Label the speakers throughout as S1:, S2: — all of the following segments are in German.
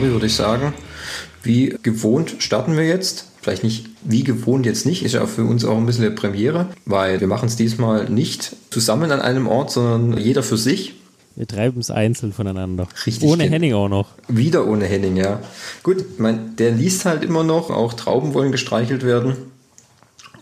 S1: Fabi, würde ich sagen, wie gewohnt starten wir jetzt. Vielleicht nicht wie gewohnt jetzt nicht, ist ja für uns auch ein bisschen eine Premiere, weil wir machen es diesmal nicht zusammen an einem Ort, sondern jeder für sich.
S2: Wir treiben es einzeln voneinander.
S1: Richtig.
S2: Ohne Henning auch noch.
S1: Wieder ohne Henning, ja. Gut, mein, der liest halt immer noch, auch Trauben wollen gestreichelt werden.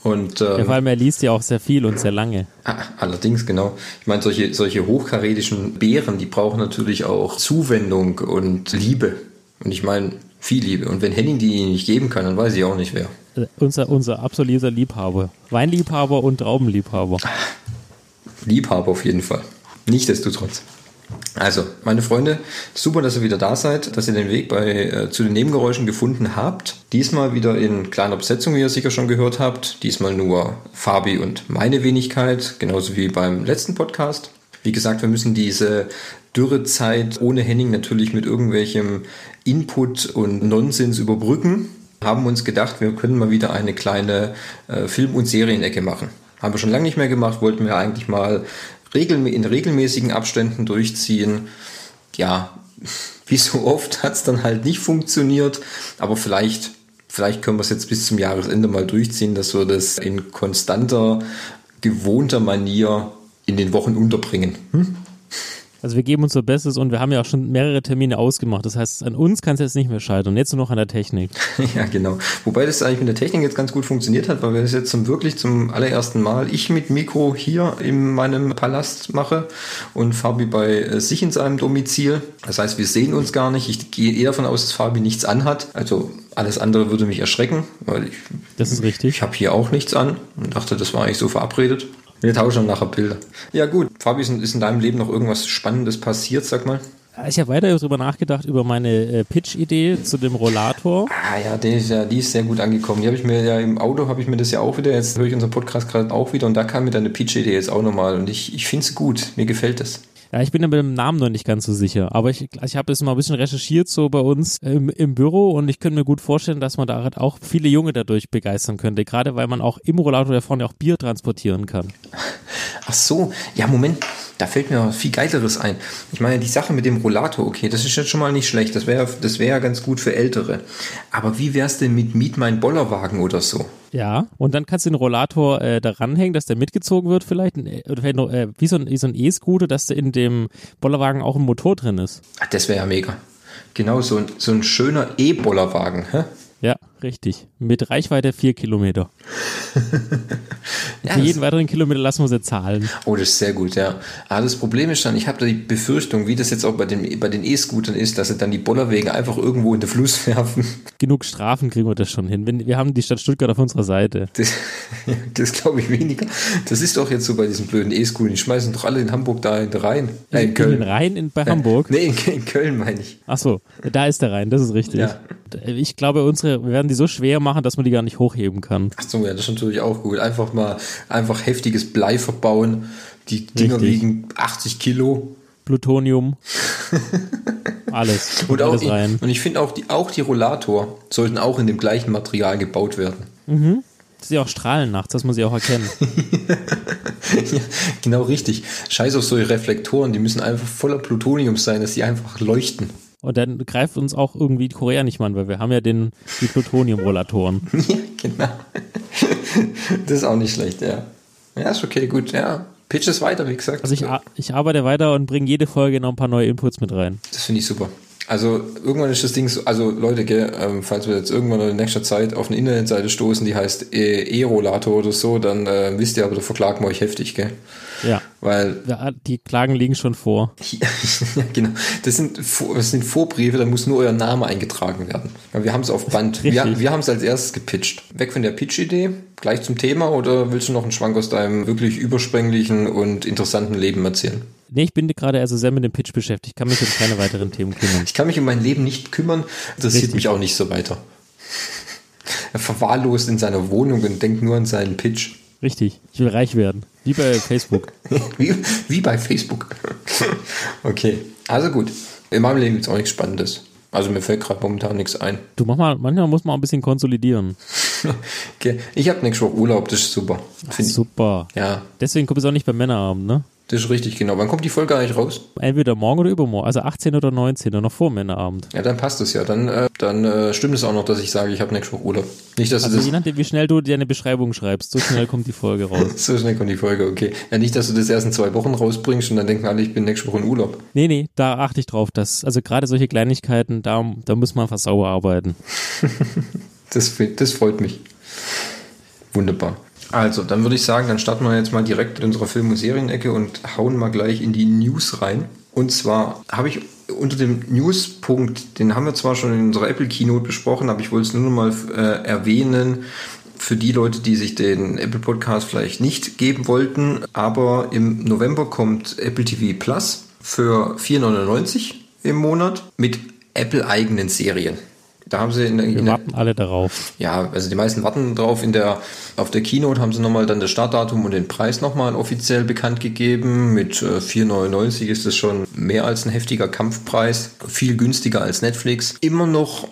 S1: Und, ähm,
S2: Ja, vor allem er liest ja auch sehr viel und sehr lange.
S1: Ah, Allerdings, genau. Ich meine, solche, solche hochkarätischen Bären, die brauchen natürlich auch Zuwendung und Liebe. Und ich meine, viel Liebe. Und wenn Henning die nicht geben kann, dann weiß ich auch nicht wer.
S2: Unser, unser absoluter Liebhaber. Weinliebhaber und Traubenliebhaber.
S1: Liebhaber auf jeden Fall. Nichtsdestotrotz. Also, meine Freunde, super, dass ihr wieder da seid, dass ihr den Weg bei, äh, zu den Nebengeräuschen gefunden habt. Diesmal wieder in kleiner Besetzung, wie ihr sicher schon gehört habt. Diesmal nur Fabi und meine Wenigkeit, genauso wie beim letzten Podcast. Wie gesagt, wir müssen diese Dürrezeit ohne Henning natürlich mit irgendwelchem Input und Nonsens überbrücken. Haben uns gedacht, wir können mal wieder eine kleine äh, Film- und Serienecke machen. Haben wir schon lange nicht mehr gemacht, wollten wir eigentlich mal regel in regelmäßigen Abständen durchziehen. Ja, wie so oft hat es dann halt nicht funktioniert, aber vielleicht, vielleicht können wir es jetzt bis zum Jahresende mal durchziehen, dass wir das in konstanter, gewohnter Manier in den Wochen unterbringen. Hm?
S2: Also wir geben uns so Bestes und wir haben ja auch schon mehrere Termine ausgemacht. Das heißt, an uns kann es jetzt nicht mehr scheitern. Jetzt nur noch an der Technik.
S1: Ja, genau. Wobei das eigentlich mit der Technik jetzt ganz gut funktioniert hat, weil wir das jetzt zum wirklich zum allerersten Mal ich mit Mikro hier in meinem Palast mache und Fabi bei äh, sich in seinem Domizil. Das heißt, wir sehen uns gar nicht. Ich gehe eher davon aus, dass Fabi nichts anhat. Also alles andere würde mich erschrecken, weil ich,
S2: Das ist richtig.
S1: ich habe hier auch nichts an und dachte, das war eigentlich so verabredet. Wir tauschen nachher Bilder. Ja gut, Fabi, ist in, deinem Leben noch irgendwas Spannendes passiert, sag mal?
S2: Ich habe weiter darüber nachgedacht, über meine äh, Pitch-Idee zu dem Rollator.
S1: Ah ja, die ist ja, die ist sehr gut angekommen. Die habe ich mir ja im Auto, habe ich mir das ja auch wieder, jetzt höre ich unseren Podcast gerade auch wieder und da kam mir deine Pitch-Idee jetzt auch nochmal und ich, ich finde es gut, mir gefällt es.
S2: Ja, ich bin ja mit dem Namen noch nicht ganz so sicher, aber ich, ich habe jetzt mal ein bisschen recherchiert so bei uns im, im Büro und ich könnte mir gut vorstellen, dass man da halt auch viele Junge dadurch begeistern könnte, gerade weil man auch im Rollator da vorne auch Bier transportieren kann.
S1: Ach so, ja Moment, da fällt mir viel Geileres ein. Ich meine, die Sache mit dem Rollator, okay, das ist jetzt schon mal nicht schlecht, das wäre das wär ja ganz gut für Ältere. Aber wie wär's denn mit Miet mein Bollerwagen oder so?
S2: Ja, und dann kannst du den Rollator äh, da ranhängen, dass der mitgezogen wird vielleicht, äh, oder vielleicht noch, äh, wie so ein, wie so ein E-Scooter, dass da in dem Bollerwagen auch ein Motor drin ist.
S1: Ach, das wäre ja mega. Genau, so ein, so ein schöner E-Bollerwagen, hä?
S2: Ja, richtig. Mit Reichweite vier Kilometer.
S1: Ja,
S2: Für jeden weiteren Kilometer lassen wir sie zahlen.
S1: Oh, das ist sehr gut, ja. Aber das Problem ist dann, ich habe da die Befürchtung, wie das jetzt auch bei den bei den E-Scootern ist, dass sie dann die Bollerwege einfach irgendwo in den Fluss werfen.
S2: Genug Strafen kriegen wir das schon hin. Wenn, wir haben die Stadt Stuttgart auf unserer Seite.
S1: Das, das glaube ich weniger. Das ist doch jetzt so bei diesen blöden E-Scootern. Die schmeißen doch alle in Hamburg da in den Rhein. Äh, in
S2: In den
S1: Köln.
S2: Rhein in, bei Hamburg.
S1: Nee, in, in Köln meine ich.
S2: Ach so, da ist der Rhein, das ist richtig.
S1: Ja.
S2: Ich glaube, unsere, wir werden die so schwer machen, dass man die gar nicht hochheben kann.
S1: Ach so, ja, das ist natürlich auch gut. Einfach mal einfach heftiges Blei verbauen. Die Dinger
S2: Richtig.
S1: wiegen 80 Kilo.
S2: Plutonium. Alles.
S1: Und, auch,
S2: alles rein.
S1: und ich finde auch die, auch die Rollator sollten auch in dem gleichen Material gebaut werden.
S2: Dass sie auch strahlen nachts, dass man sie auch erkennt.
S1: Ja, genau richtig. Scheiß auf solche Reflektoren, die müssen einfach voller Plutonium sein, dass sie einfach leuchten.
S2: Und dann greift uns auch irgendwie Korea nicht mal an, weil wir haben ja den, die Plutonium-Rollatoren.
S1: ja, genau. Das ist auch nicht schlecht, ja. Ja, ist okay, gut, ja. Pitch es weiter, wie gesagt.
S2: Also ich, ich arbeite weiter und bringe jede Folge noch ein paar neue Inputs mit rein.
S1: das finde ich super. Also irgendwann ist das Ding so, also Leute, gell, ähm, falls wir jetzt irgendwann in nächster Zeit auf eine Internetseite stoßen, die heißt äh, E-Rollator oder so, dann äh, wisst ihr aber, da verklagen wir euch heftig, gell?
S2: Ja.
S1: Weil
S2: Ja, Die Klagen liegen schon vor.
S1: ja, genau. Das sind, das sind Vorbriefe, da muss nur euer Name eingetragen werden. Wir haben es auf Band. Wir, wir haben es als erstes gepitcht. Weg von der Pitch-Idee, gleich zum Thema oder willst du noch einen Schwank aus deinem wirklich überspringlichen und interessanten Leben erzählen?
S2: Nee, ich bin gerade also sehr mit dem Pitch beschäftigt, kann mich um keine weiteren Themen kümmern.
S1: Ich kann mich um mein Leben nicht kümmern, interessiert mich auch nicht so weiter. Er verwahrlost in seiner Wohnung und denkt nur an seinen Pitch.
S2: Richtig, ich will reich werden. Wie bei Facebook.
S1: Wie, wie bei Facebook. Okay, also gut. In meinem Leben gibt es auch nichts Spannendes. Also mir fällt gerade momentan nichts ein.
S2: Du mach mal, manchmal muss man auch ein bisschen konsolidieren.
S1: Okay. Ich habe nächste Woche Urlaub, das ist super. Ich.
S2: Super.
S1: Ja,
S2: Deswegen kommt es auch nicht beim Männerabend, ne?
S1: Das ist richtig, genau. Wann kommt die Folge eigentlich raus?
S2: Entweder morgen oder übermorgen, also 18 oder 19 oder noch vor Männerabend.
S1: Ja, dann passt es ja. Dann, äh, dann äh, stimmt es auch noch, dass ich sage, ich habe nächste Woche Urlaub. Nicht, dass
S2: Also
S1: du
S2: je nachdem, wie schnell du dir eine Beschreibung schreibst, so schnell kommt die Folge raus.
S1: das. So schnell kommt die Folge, okay. Ja, nicht, dass du das erst in zwei Wochen rausbringst und dann denken alle, ich bin nächste Woche in Urlaub.
S2: Nee, nee, da achte ich drauf, dass, also gerade solche Kleinigkeiten, da, da muss man einfach sauber arbeiten.
S1: Das, das freut mich. Wunderbar. Also, dann würde ich sagen, dann starten wir jetzt mal direkt in unserer Film- und Serienecke und hauen mal gleich in die News rein. Und zwar habe ich unter dem News-Punkt, den haben wir zwar schon in unserer Apple Keynote besprochen, aber ich wollte es nur noch mal äh, erwähnen, für die Leute, die sich den Apple Podcast vielleicht nicht geben wollten. Aber im November kommt Apple TV Plus für 4,99 im Monat mit Apple-eigenen Serien. Da haben sie in, der-
S2: Wir
S1: in der,
S2: warten alle darauf.
S1: ja, also die meisten warten drauf. In der, auf der Keynote haben sie nochmal dann das Startdatum und den Preis nochmal offiziell bekannt gegeben. Mit äh, 4,99 ist das schon mehr als ein heftiger Kampfpreis. Viel günstiger als Netflix. Immer noch,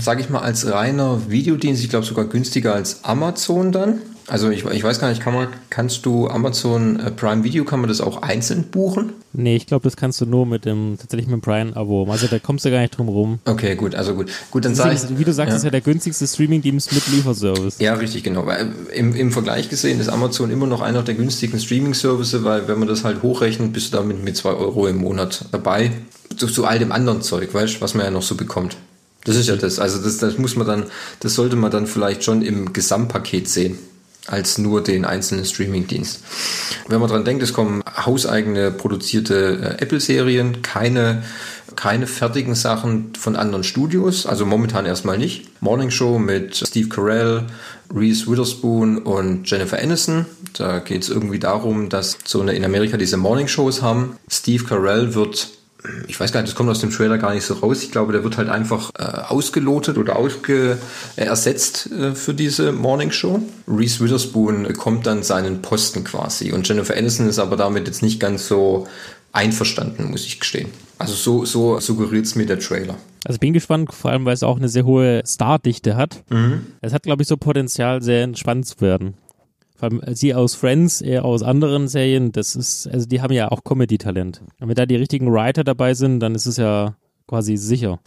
S1: sage ich mal, als reiner Videodienst. Ich glaube sogar günstiger als Amazon dann. Also ich, ich weiß gar nicht, kann man, kannst du Amazon äh, Prime Video, kann man das auch einzeln buchen?
S2: Nee, ich glaube, das kannst du nur mit dem, tatsächlich mit dem Brian-Abo. Also da kommst du gar nicht drum rum.
S1: Okay, gut, also gut. Gut, dann sage ich.
S2: Wie du sagst,
S1: ja.
S2: ist ja der günstigste Streaming-Dienst mit Lieferservice.
S1: Ja, richtig, genau. Weil im, Im Vergleich gesehen ist Amazon immer noch einer der günstigen Streaming-Services, weil wenn man das halt hochrechnet, bist du damit mit 2 Euro im Monat dabei. Zu, zu all dem anderen Zeug, weißt du, was man ja noch so bekommt. Das ist ja das. Also das, das muss man dann, das sollte man dann vielleicht schon im Gesamtpaket sehen, als nur den einzelnen Streaming-Dienst. Wenn man dran denkt, es kommen hauseigene produzierte äh, Apple-Serien, keine keine fertigen Sachen von anderen Studios, also momentan erstmal nicht. Morning Show mit Steve Carell, Reese Witherspoon und Jennifer Aniston. Da geht es irgendwie darum, dass so eine in Amerika diese Morning Shows haben. Steve Carell wird ich weiß gar nicht, das kommt aus dem Trailer gar nicht so raus. Ich glaube, der wird halt einfach äh, ausgelotet oder ausge äh, ersetzt äh, für diese Morning Show. Reese Witherspoon bekommt dann seinen Posten quasi und Jennifer Aniston ist aber damit jetzt nicht ganz so einverstanden, muss ich gestehen. Also so, so suggeriert es mir der Trailer.
S2: Also bin gespannt, vor allem weil es auch eine sehr hohe Stardichte hat. Es hat, glaube ich, so Potenzial, sehr entspannt zu werden. Vor allem sie aus Friends, eher aus anderen Serien, das ist, also die haben ja auch Comedy-Talent. Und wenn da die richtigen Writer dabei sind, dann ist es ja quasi sicher.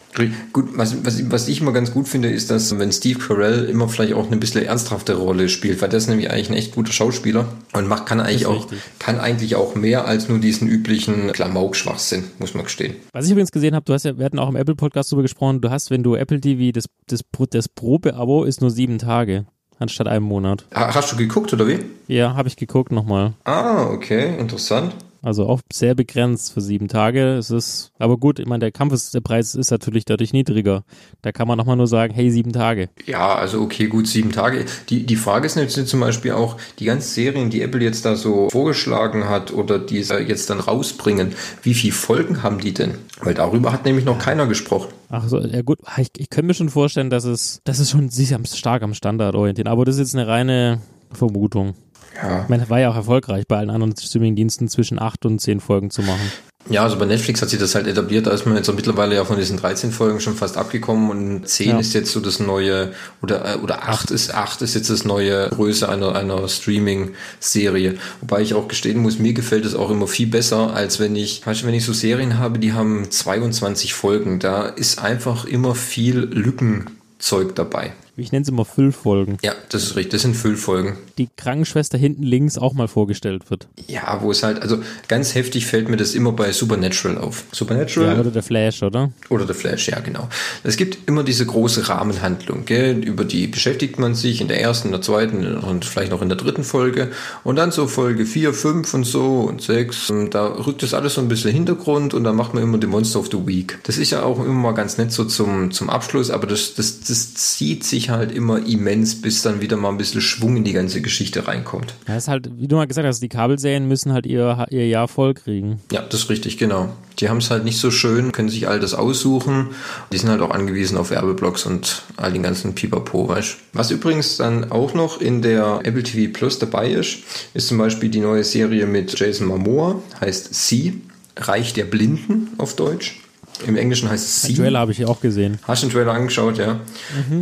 S1: Gut, was, was, was ich immer ganz gut finde, ist, dass wenn Steve Carell immer vielleicht auch eine bisschen ernsthafte Rolle spielt, weil das ist nämlich eigentlich ein echt guter Schauspieler und macht, kann eigentlich auch,
S2: richtig.
S1: kann eigentlich auch mehr als nur diesen üblichen Klamauk-Schwachsinn, muss man gestehen.
S2: Was ich übrigens gesehen habe, du hast ja, wir hatten auch im Apple Podcast darüber gesprochen, du hast, wenn du Apple TV, das, das, das Probe-Abo ist nur sieben Tage, anstatt einem Monat.
S1: Ha- Hast du geguckt oder wie?
S2: Ja, habe ich geguckt nochmal.
S1: Ah, okay, interessant.
S2: Also auch sehr begrenzt für sieben Tage. Es ist, aber gut, ich meine, der Kampf ist, der Preis ist natürlich dadurch niedriger. Da kann man nochmal nur sagen, hey, sieben Tage.
S1: Ja, also okay, gut, sieben Tage. Die, die Frage ist jetzt zum Beispiel auch, die ganzen Serien, die Apple jetzt da so vorgeschlagen hat oder die sie jetzt dann rausbringen, wie viele Folgen haben die denn? Weil darüber hat nämlich noch keiner gesprochen.
S2: Ach so, ja gut, ich, ich könnte mir schon vorstellen, dass es, das ist schon sich am, stark am Standard orientieren. Aber das ist jetzt eine reine Vermutung.
S1: Ja.
S2: Ich meine, das war ja auch erfolgreich, bei allen anderen Streamingdiensten zwischen acht und zehn Folgen zu machen.
S1: Ja, also bei Netflix hat sich das halt etabliert, da ist man jetzt so mittlerweile ja von diesen 13 Folgen schon fast abgekommen und 10
S2: Ja.
S1: ist jetzt so das neue, oder, äh, oder 8 ist, 8 ist jetzt das neue Größe einer, einer Streaming-Serie. Wobei ich auch gestehen muss, mir gefällt es auch immer viel besser, als wenn ich, weißt du, wenn ich so Serien habe, die haben 22 Folgen, da ist einfach immer viel Lückenzeug dabei.
S2: Ich nenne es immer Füllfolgen.
S1: Ja, das ist richtig, das sind Füllfolgen.
S2: Die Krankenschwester hinten links auch mal vorgestellt wird.
S1: Ja, wo es halt, also ganz heftig fällt mir das immer bei Supernatural auf. Supernatural
S2: Ja, oder der Flash, oder?
S1: Oder The Flash, ja, genau. Es gibt immer diese große Rahmenhandlung, gell? über die beschäftigt man sich in der ersten, in der zweiten und vielleicht noch in der dritten Folge. Und dann so Folge 4, 5 und so und 6. Und Da rückt das alles so ein bisschen Hintergrund und dann macht man immer den Monster of the Week. Das ist ja auch immer mal ganz nett so zum, zum Abschluss, aber das, das, das zieht sich halt immer immens, bis dann wieder mal ein bisschen Schwung in die ganze Geschichte reinkommt.
S2: Ja, ist halt, wie du mal gesagt hast, die Kabelserien müssen halt ihr, ihr Jahr voll kriegen.
S1: Ja, das ist richtig, genau. Die haben es halt nicht so schön, können sich all das aussuchen. Die sind halt auch angewiesen auf Werbeblocks und all den ganzen Pipapo, weißt Was übrigens dann auch noch in der Apple TV Plus dabei ist, ist zum Beispiel die neue Serie mit Jason Momoa, heißt Sie, Reich der Blinden auf Deutsch. Im Englischen heißt es
S2: Den
S1: Sie.
S2: Trailer habe ich auch gesehen.
S1: Hast du den Trailer angeschaut, ja?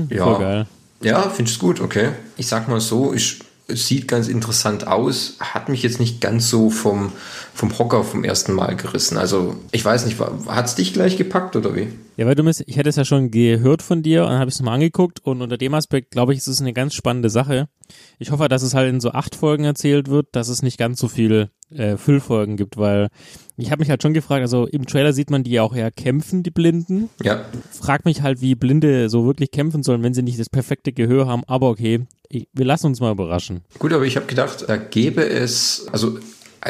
S1: ja.
S2: Voll geil.
S1: Ja, findest du gut, okay. Ich sag mal so, ich, sieht ganz interessant aus, hat mich jetzt nicht ganz so vom, vom Hocker vom ersten Mal gerissen. Also ich weiß nicht, hat es dich gleich gepackt oder wie?
S2: Ja, weil du müsst, ich hätte es ja schon gehört von dir und habe es nochmal angeguckt und unter dem Aspekt glaube ich, ist es eine ganz spannende Sache. Ich hoffe, dass es halt in so acht Folgen erzählt wird, dass es nicht ganz so viel äh, Füllfolgen gibt, weil ich habe mich halt schon gefragt, also im Trailer sieht man die ja auch eher kämpfen, die Blinden.
S1: Ja.
S2: Frag mich halt, wie Blinde so wirklich kämpfen sollen, wenn sie nicht das perfekte Gehör haben, aber okay, ich, wir lassen uns mal überraschen.
S1: Gut, aber ich habe gedacht, da gäbe es, also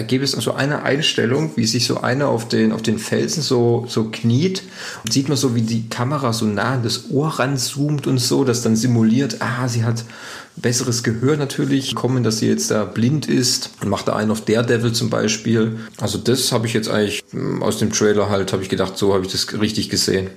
S1: gäbe es so eine Einstellung, wie sich so einer auf den, auf den Felsen so, so kniet und sieht man so, wie die Kamera so nah an das Ohr ranzoomt und so, das dann simuliert, ah, sie hat besseres Gehör natürlich, kommen, dass sie jetzt da blind ist und macht da einen auf Daredevil zum Beispiel. Also das habe ich jetzt eigentlich hm, aus dem Trailer halt, habe ich gedacht, so habe ich das richtig gesehen.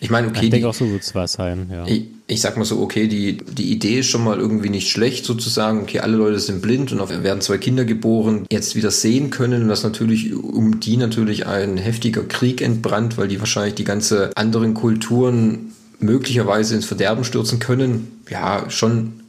S1: Ich meine, okay.
S2: Ich denke auch so wird es was sein, ja.
S1: Ich, ich sag mal so, okay, die, die Idee ist schon mal irgendwie nicht schlecht, sozusagen. Okay, alle Leute sind blind und werden zwei Kinder geboren, jetzt wieder sehen können und das natürlich um die natürlich ein heftiger Krieg entbrannt, weil die wahrscheinlich die ganze anderen Kulturen möglicherweise ins Verderben stürzen können. Ja, schon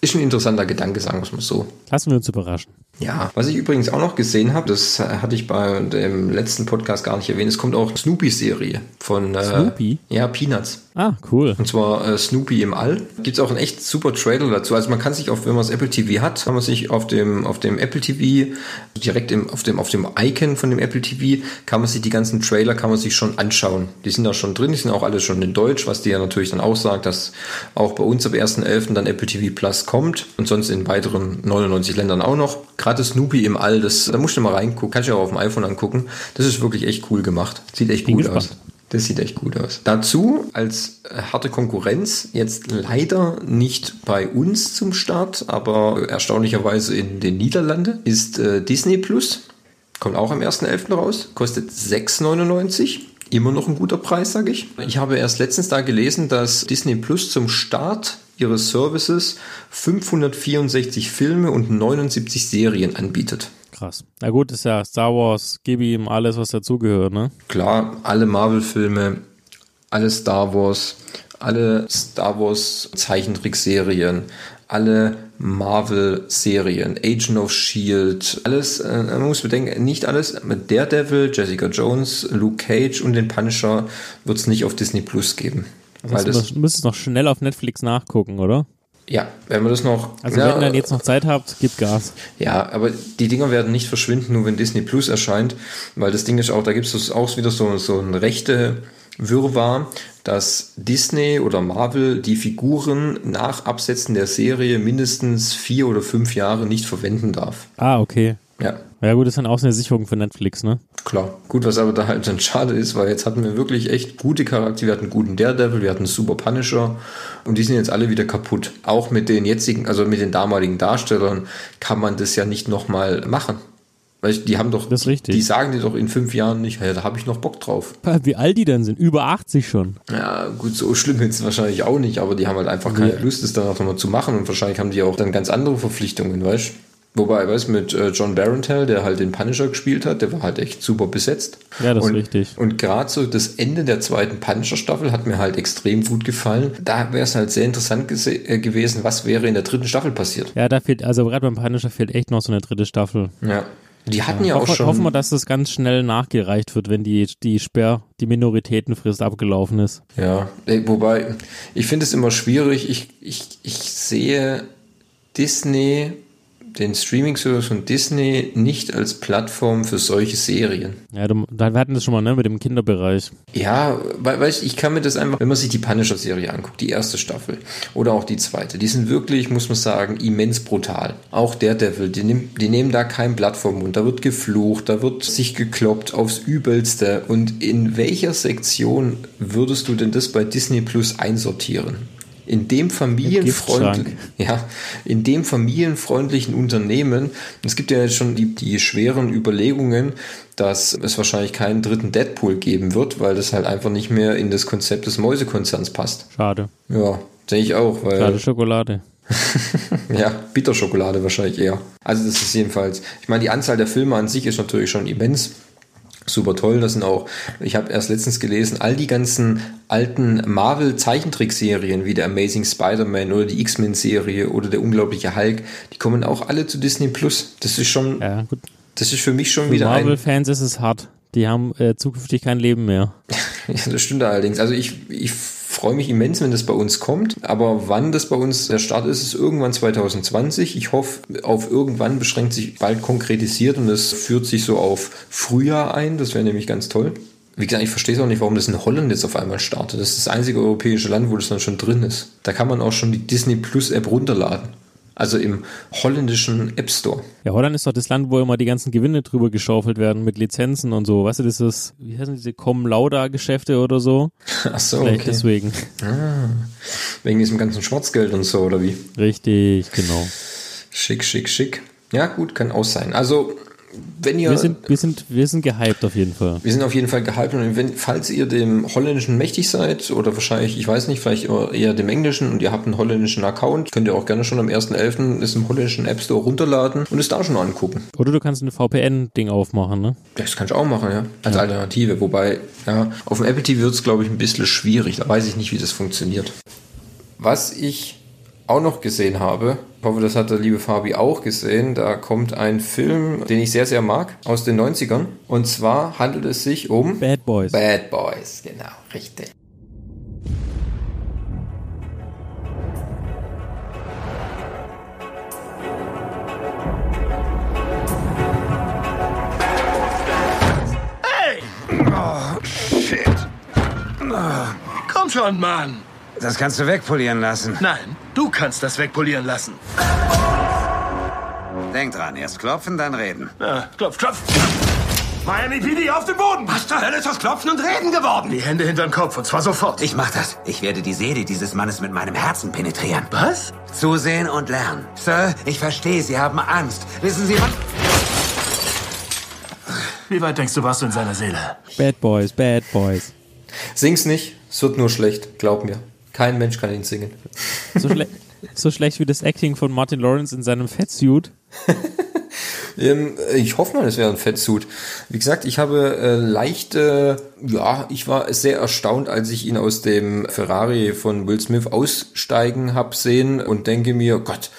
S1: ist ein interessanter Gedanke, sagen wir es mal so.
S2: Lassen wir uns überraschen.
S1: Ja, was ich übrigens auch noch gesehen habe, das hatte ich bei dem letzten Podcast gar nicht erwähnt, es kommt auch Snoopy-Serie von äh,
S2: Snoopy?
S1: Ja, Peanuts.
S2: Ah, cool.
S1: Und zwar äh, Snoopy im All. Gibt es auch einen echt super Trailer dazu. Also man kann sich auf, wenn man das Apple TV hat, kann man sich auf dem, auf dem Apple TV, direkt im, auf, dem, auf dem Icon von dem Apple TV, kann man sich die ganzen Trailer, kann man sich schon anschauen. Die sind da schon drin, die sind auch alle schon in Deutsch, was die ja natürlich dann auch sagt, dass auch bei uns ab 1.11. dann Apple TV Plus kommt und sonst in weiteren 99 Ländern auch noch. Gerade Snoopy im All, das, da musst du mal reingucken, kannst du auch auf dem iPhone angucken. Das ist wirklich echt cool gemacht. Sieht echt
S2: Bin
S1: gut
S2: gespannt.
S1: aus. Das sieht echt gut aus. Dazu als äh, harte Konkurrenz jetzt leider nicht bei uns zum Start, aber erstaunlicherweise in den Niederlanden ist äh, Disney Plus. Kommt auch am 1.11. raus. Kostet 6,99. Immer noch ein guter Preis, sage ich. Ich habe erst letztens da gelesen, dass Disney Plus zum Start ihres Services 564 Filme und 79 Serien anbietet.
S2: Krass. Na gut, ist ja Star Wars, gib ihm alles, was dazugehört, ne?
S1: Klar, alle Marvel-Filme, alle Star Wars, alle Star Wars Zeichentrickserien, alle Marvel-Serien, Agent of Shield, alles, äh, man muss bedenken, nicht alles, mit Daredevil, Jessica Jones, Luke Cage und den Punisher wird es nicht auf Disney Plus geben.
S2: Also
S1: Weil
S2: das, du müsstest noch schnell auf Netflix nachgucken, oder?
S1: ja, wenn man das noch.
S2: Also
S1: ja,
S2: wenn ihr dann jetzt noch Zeit habt, gib Gas.
S1: Ja, aber die Dinger werden nicht verschwinden, nur wenn Disney Plus erscheint, weil das Ding ist auch, da gibt es auch wieder so, so ein rechte Wirrwarr, dass Disney oder Marvel die Figuren nach Absetzen der Serie mindestens vier oder fünf Jahre nicht verwenden darf.
S2: Ah, okay.
S1: Ja,
S2: Ja gut, das ist dann auch so eine Sicherung für Netflix, ne?
S1: klar. Gut, was aber da halt dann schade ist, weil jetzt hatten wir wirklich echt gute Charaktere. Wir hatten einen guten Daredevil, wir hatten einen Super Punisher und die sind jetzt alle wieder kaputt. Auch mit den jetzigen, also mit den damaligen Darstellern kann man das ja nicht nochmal machen. Weil die haben doch,
S2: Das ist richtig.
S1: die sagen dir doch in fünf Jahren nicht, hey, da habe ich noch Bock drauf.
S2: Wie alt die denn sind? Über 80 schon.
S1: Ja, gut, so schlimm ist es wahrscheinlich auch nicht, aber die haben halt einfach keine
S2: Ja.
S1: Lust, das dann auch nochmal zu machen und wahrscheinlich haben die auch dann ganz andere Verpflichtungen, weißt Wobei, weißt du, mit äh, John Barenthal, der halt den Punisher gespielt hat, der war halt echt super besetzt.
S2: Ja, das ist
S1: und,
S2: richtig.
S1: Und gerade so das Ende der zweiten Punisher-Staffel hat mir halt extrem gut gefallen. Da wäre es halt sehr interessant äh, gewesen, was wäre in der dritten Staffel passiert.
S2: Ja, da fehlt, also gerade beim Punisher fehlt echt noch so eine dritte Staffel.
S1: Ja. Die hatten ja, auch
S2: Hoffen,
S1: schon.
S2: hoffen wir, dass das ganz schnell nachgereicht wird, wenn die, die Sperr, die Minoritätenfrist abgelaufen ist.
S1: Ja, wobei, ich finde es immer schwierig. Ich, ich, ich sehe Disney, den Streaming-Service von Disney, nicht als Plattform für solche Serien.
S2: Ja, wir hatten das schon mal, ne, mit dem Kinderbereich.
S1: Ja, weil, weißt, ich kann mir das einfach, wenn man sich die Punisher-Serie anguckt, die erste Staffel oder auch die zweite, die sind wirklich, muss man sagen, immens brutal. Auch der Devil, die, nehm, die nehmen da kein Blatt vom Mund, da wird geflucht, da wird sich gekloppt aufs Übelste. Und in welcher Sektion würdest du denn das bei Disney Plus einsortieren? In dem familienfreundlichen, ja, in dem familienfreundlichen Unternehmen, es gibt ja jetzt schon die, die schweren Überlegungen, dass es wahrscheinlich keinen dritten Deadpool geben wird, weil das halt einfach nicht mehr in das Konzept des Mäusekonzerns passt.
S2: Schade.
S1: Ja, denke ich auch, weil
S2: Schade Schokolade.
S1: ja, Bitterschokolade wahrscheinlich eher. Also das ist jedenfalls, ich meine, die Anzahl der Filme an sich ist natürlich schon immens. Super toll. Das sind auch, ich habe erst letztens gelesen, all die ganzen alten Marvel-Zeichentrickserien wie der Amazing Spider-Man oder die X-Men-Serie oder der unglaubliche Hulk, die kommen auch alle zu Disney Plus. Das ist schon, ja, gut. das ist für mich schon
S2: für
S1: wieder
S2: Marvel-Fans ist es hart. Die haben äh, zukünftig kein Leben mehr.
S1: ja, das stimmt allerdings. Also ich, ich freue mich immens, wenn das bei uns kommt. Aber wann das bei uns der Start ist, ist irgendwann 2020. Ich hoffe, auf irgendwann beschränkt sich bald konkretisiert und es führt sich so auf Frühjahr ein. Das wäre nämlich ganz toll. Wie gesagt, ich verstehe auch nicht, warum das in Holland jetzt auf einmal startet. Das ist das einzige europäische Land, wo das dann schon drin ist. Da kann man auch schon die Disney Plus App runterladen. Also im holländischen App Store.
S2: Ja, Holland ist doch das Land, wo immer die ganzen Gewinne drüber geschaufelt werden mit Lizenzen und so. Weißt du, das ist, wie heißen diese Com Lauda Geschäfte oder so?
S1: Ach so,
S2: Vielleicht
S1: okay.
S2: deswegen.
S1: Ah, wegen diesem ganzen Schwarzgeld und so, oder wie?
S2: Richtig, genau.
S1: Schick, schick, schick. Ja, gut, kann auch sein. Also wenn ihr.
S2: Wir sind, wir sind, wir sind gehypt auf jeden Fall.
S1: Wir sind auf jeden Fall gehypt und wenn, falls ihr dem Holländischen mächtig seid oder wahrscheinlich, ich weiß nicht, vielleicht eher dem Englischen und ihr habt einen holländischen Account, könnt ihr auch gerne schon am 1.11. es im holländischen App Store runterladen und es da schon angucken.
S2: Oder du kannst ein VPN-Ding aufmachen, ne?
S1: Das kann ich auch machen, ja. Als ja. Alternative. Wobei, ja, auf dem Apple TV wird es, glaube ich, ein bisschen schwierig. Da weiß ich nicht, wie das funktioniert. Was ich auch noch gesehen habe, ich hoffe, das hat der liebe Fabi auch gesehen, da kommt ein Film, den ich sehr, sehr mag, aus den 90ern. Und zwar handelt es sich um
S2: Bad Boys.
S1: Bad Boys, genau, richtig.
S3: Hey! Oh, shit. Oh, komm schon, Mann.
S4: Das kannst du wegpolieren lassen.
S3: Nein, du kannst das wegpolieren lassen.
S4: Denk dran, erst klopfen, dann reden.
S3: Ja, klopf, klopf. Miami PD auf den Boden!
S4: Was zur Hölle ist aus Klopfen und Reden geworden?
S3: Die Hände hinterm Kopf und zwar sofort.
S4: Ich mach das. Ich werde die Seele dieses Mannes mit meinem Herzen penetrieren.
S3: Was?
S4: Zusehen und lernen. Sir, ich verstehe, Sie haben Angst. Wissen Sie was?
S3: Wie weit denkst du, warst du in seiner Seele?
S2: Bad Boys, Bad Boys.
S1: Sing's nicht, es wird nur schlecht, glaub mir. Kein Mensch kann ihn singen.
S2: So, schle so schlecht wie das Acting von Martin Lawrence in seinem Fettsuit.
S1: ähm, ich hoffe mal, es wäre ein Fettsuit. Wie gesagt, ich habe äh, leichte, ja, ich war sehr erstaunt, als ich ihn aus dem Ferrari von Will Smith aussteigen habe sehen und denke mir, Gott,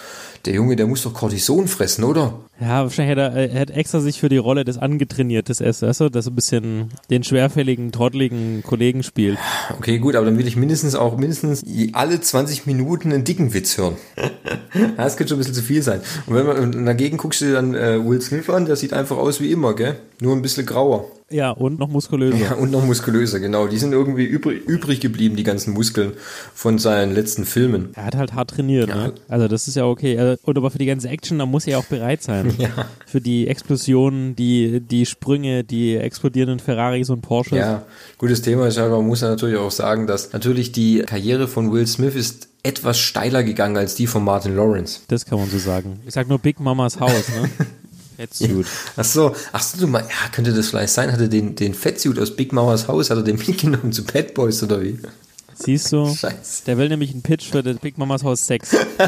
S1: der Junge, der muss doch Cortison fressen, oder?
S2: Ja, wahrscheinlich hat er, er hat extra sich für die Rolle des Angetrainiertes erst, weißt du, dass er ein bisschen den schwerfälligen, trottligen Kollegen spielt.
S1: Okay, gut, aber dann will ich mindestens auch mindestens alle 20 Minuten einen dicken Witz hören. das könnte schon ein bisschen zu viel sein. Und wenn man dagegen guckst du dir dann äh, Will Smith an, der sieht einfach aus wie immer, gell? Nur ein bisschen grauer.
S2: Ja, und noch muskulöser.
S1: Ja, und noch muskulöser, genau. Die sind irgendwie übrig, übrig geblieben, die ganzen Muskeln von seinen letzten Filmen.
S2: Er hat halt hart trainiert, ja. ne? Also das ist ja okay. Und aber für die ganze Action, da muss er ja auch bereit sein.
S1: Ja.
S2: Für die Explosionen, die, die Sprünge, die explodierenden Ferraris und Porsches.
S1: Ja, gutes Thema ist aber man muss ja natürlich auch sagen, dass natürlich die Karriere von Will Smith ist etwas steiler gegangen als die von Martin Lawrence.
S2: Das kann man so sagen. Ich sag nur Big Mamas Haus, ne?
S1: Fettsuit. Ach so, ach so, du mal, ja, könnte das vielleicht sein? Hat er den, den Fettsuit aus Big Mamas Haus, hat er den mitgenommen zu Bad Boys oder wie?
S2: Siehst du?
S1: Scheiße.
S2: Der will nämlich einen Pitch für das Big Mamas Haus 6.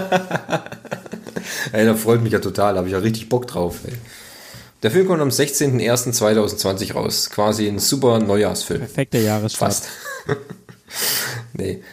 S1: ey, da freut mich ja total, da habe ich ja richtig Bock drauf, ey. Der Film kommt am 16.01.2020 raus. Quasi ein super Neujahrsfilm.
S2: Perfekter Jahresstart.
S1: Fast. nee.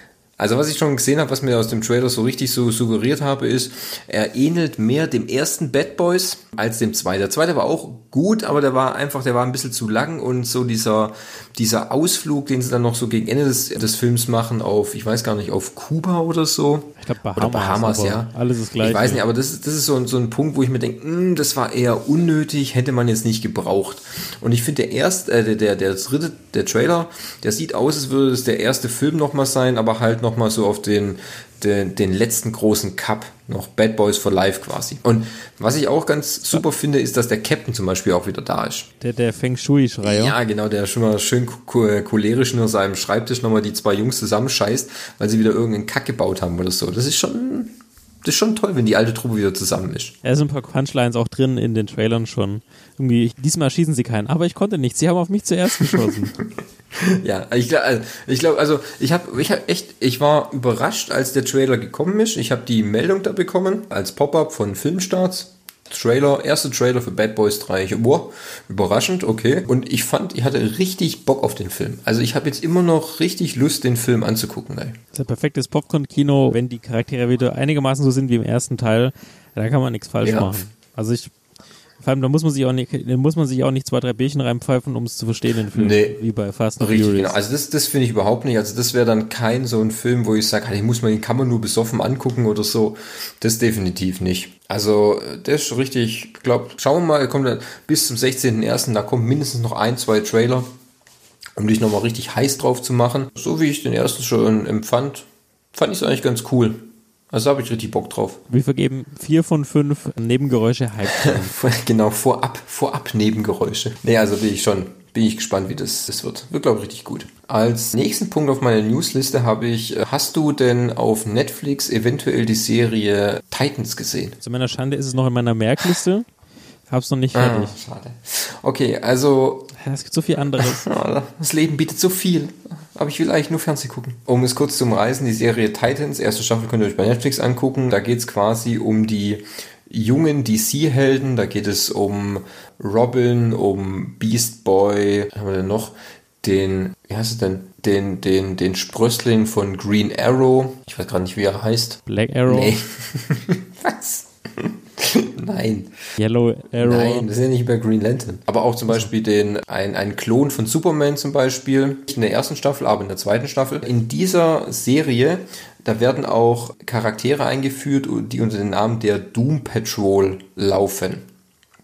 S1: Also was ich schon gesehen habe, was mir aus dem Trailer so richtig so suggeriert habe, ist, er ähnelt mehr dem ersten Bad Boys als dem zweiten. Der zweite war auch gut, aber der war einfach, der war ein bisschen zu lang und so dieser, dieser Ausflug, den sie dann noch so gegen Ende des, des Films machen auf, ich weiß gar nicht, auf Kuba oder so.
S2: Ich glaube Bahamas.
S1: Oder Bahamas, ja.
S2: Alles ist gleich.
S1: Ich weiß nicht, aber das, das ist so, so ein Punkt, wo ich mir denke, das war eher unnötig, hätte man jetzt nicht gebraucht. Und ich finde der erste, äh, der, der, der dritte, der Trailer, der sieht aus, als würde es der erste Film nochmal sein, aber halt nochmal so auf den, den, den letzten großen Cup, noch Bad Boys for Life quasi. Und was ich auch ganz super finde, ist, dass der Captain zum Beispiel auch wieder da ist.
S2: Der, der Feng Shui-Schreier.
S1: Ja, genau, der schon mal schön cholerisch nur seinem Schreibtisch nochmal die zwei Jungs zusammenscheißt, weil sie wieder irgendeinen Kack gebaut haben oder so. Das ist schon, das ist schon toll, wenn die alte Truppe wieder zusammen ist.
S2: Ja, sind ein paar Punchlines auch drin in den Trailern schon. Irgendwie, ich, diesmal schießen sie keinen, aber ich konnte nichts. Sie haben auf mich zuerst geschossen.
S1: ja, ich glaube, ich glaube, also ich habe, ich habe echt, ich war überrascht, als der Trailer gekommen ist. Ich habe die Meldung da bekommen als Pop-up von Filmstarts. Trailer, erste Trailer für Bad Boys 3. Ich, wow, überraschend, okay. Und ich fand, ich hatte richtig Bock auf den Film. Also ich habe jetzt immer noch richtig Lust, den Film anzugucken. Ey.
S2: Das ist ein perfektes Popcorn-Kino, wenn die Charaktere wieder einigermaßen so sind wie im ersten Teil. Da kann man nichts falsch
S1: Ja.
S2: machen. Also ich, vor allem, da muss man sich auch nicht, da muss man sich auch nicht zwei, drei Bierchen reinpfeifen, um es zu verstehen, den Film.
S1: Nee.
S2: Wie bei Fast and
S1: Richtig,
S2: Furious.
S1: genau. Also das, das finde ich überhaupt nicht. Also das wäre dann kein so ein Film, wo ich sage, den muss man, den kann man nur besoffen angucken oder so. Das definitiv nicht. Also das ist richtig, ich glaube, schauen wir mal, kommt dann bis zum 16.01. Da kommt mindestens noch ein, zwei Trailer, um dich nochmal richtig heiß drauf zu machen. So wie ich den ersten schon empfand, fand ich es eigentlich ganz cool. Also habe ich richtig Bock drauf.
S2: Wir vergeben vier von fünf Nebengeräusche Hype.
S1: genau, vorab, vorab Nebengeräusche. Nee, also bin ich schon, bin ich gespannt, wie das, das wird. Wird, glaube ich, richtig gut. Als nächsten Punkt auf meiner Newsliste habe ich, äh, hast du denn auf Netflix eventuell die Serie Titans gesehen?
S2: Zu meiner Schande ist es noch in meiner Merkliste. Hab's noch nicht fertig.
S1: Ah, schade. Okay, also
S2: Es gibt so viel anderes.
S1: Das Leben bietet so viel. Aber ich will eigentlich nur Fernsehen gucken. Um es kurz zu umreißen, die Serie Titans, erste Staffel könnt ihr euch bei Netflix angucken. Da geht es quasi um die jungen DC-Helden. Da geht es um Robin, um Beast Boy, was haben wir denn noch? Den, wie heißt es denn? Den, den, den Sprössling von Green Arrow. Ich weiß gerade nicht, wie er heißt.
S2: Black Arrow,
S1: Nee. Was? Nein.
S2: Yellow Arrow.
S1: Nein, das ist ja nicht über Green Lantern. Aber auch zum Beispiel den, ein, ein Klon von Superman zum Beispiel. Nicht in der ersten Staffel, aber in der zweiten Staffel. In dieser Serie, da werden auch Charaktere eingeführt, die unter dem Namen der Doom Patrol laufen.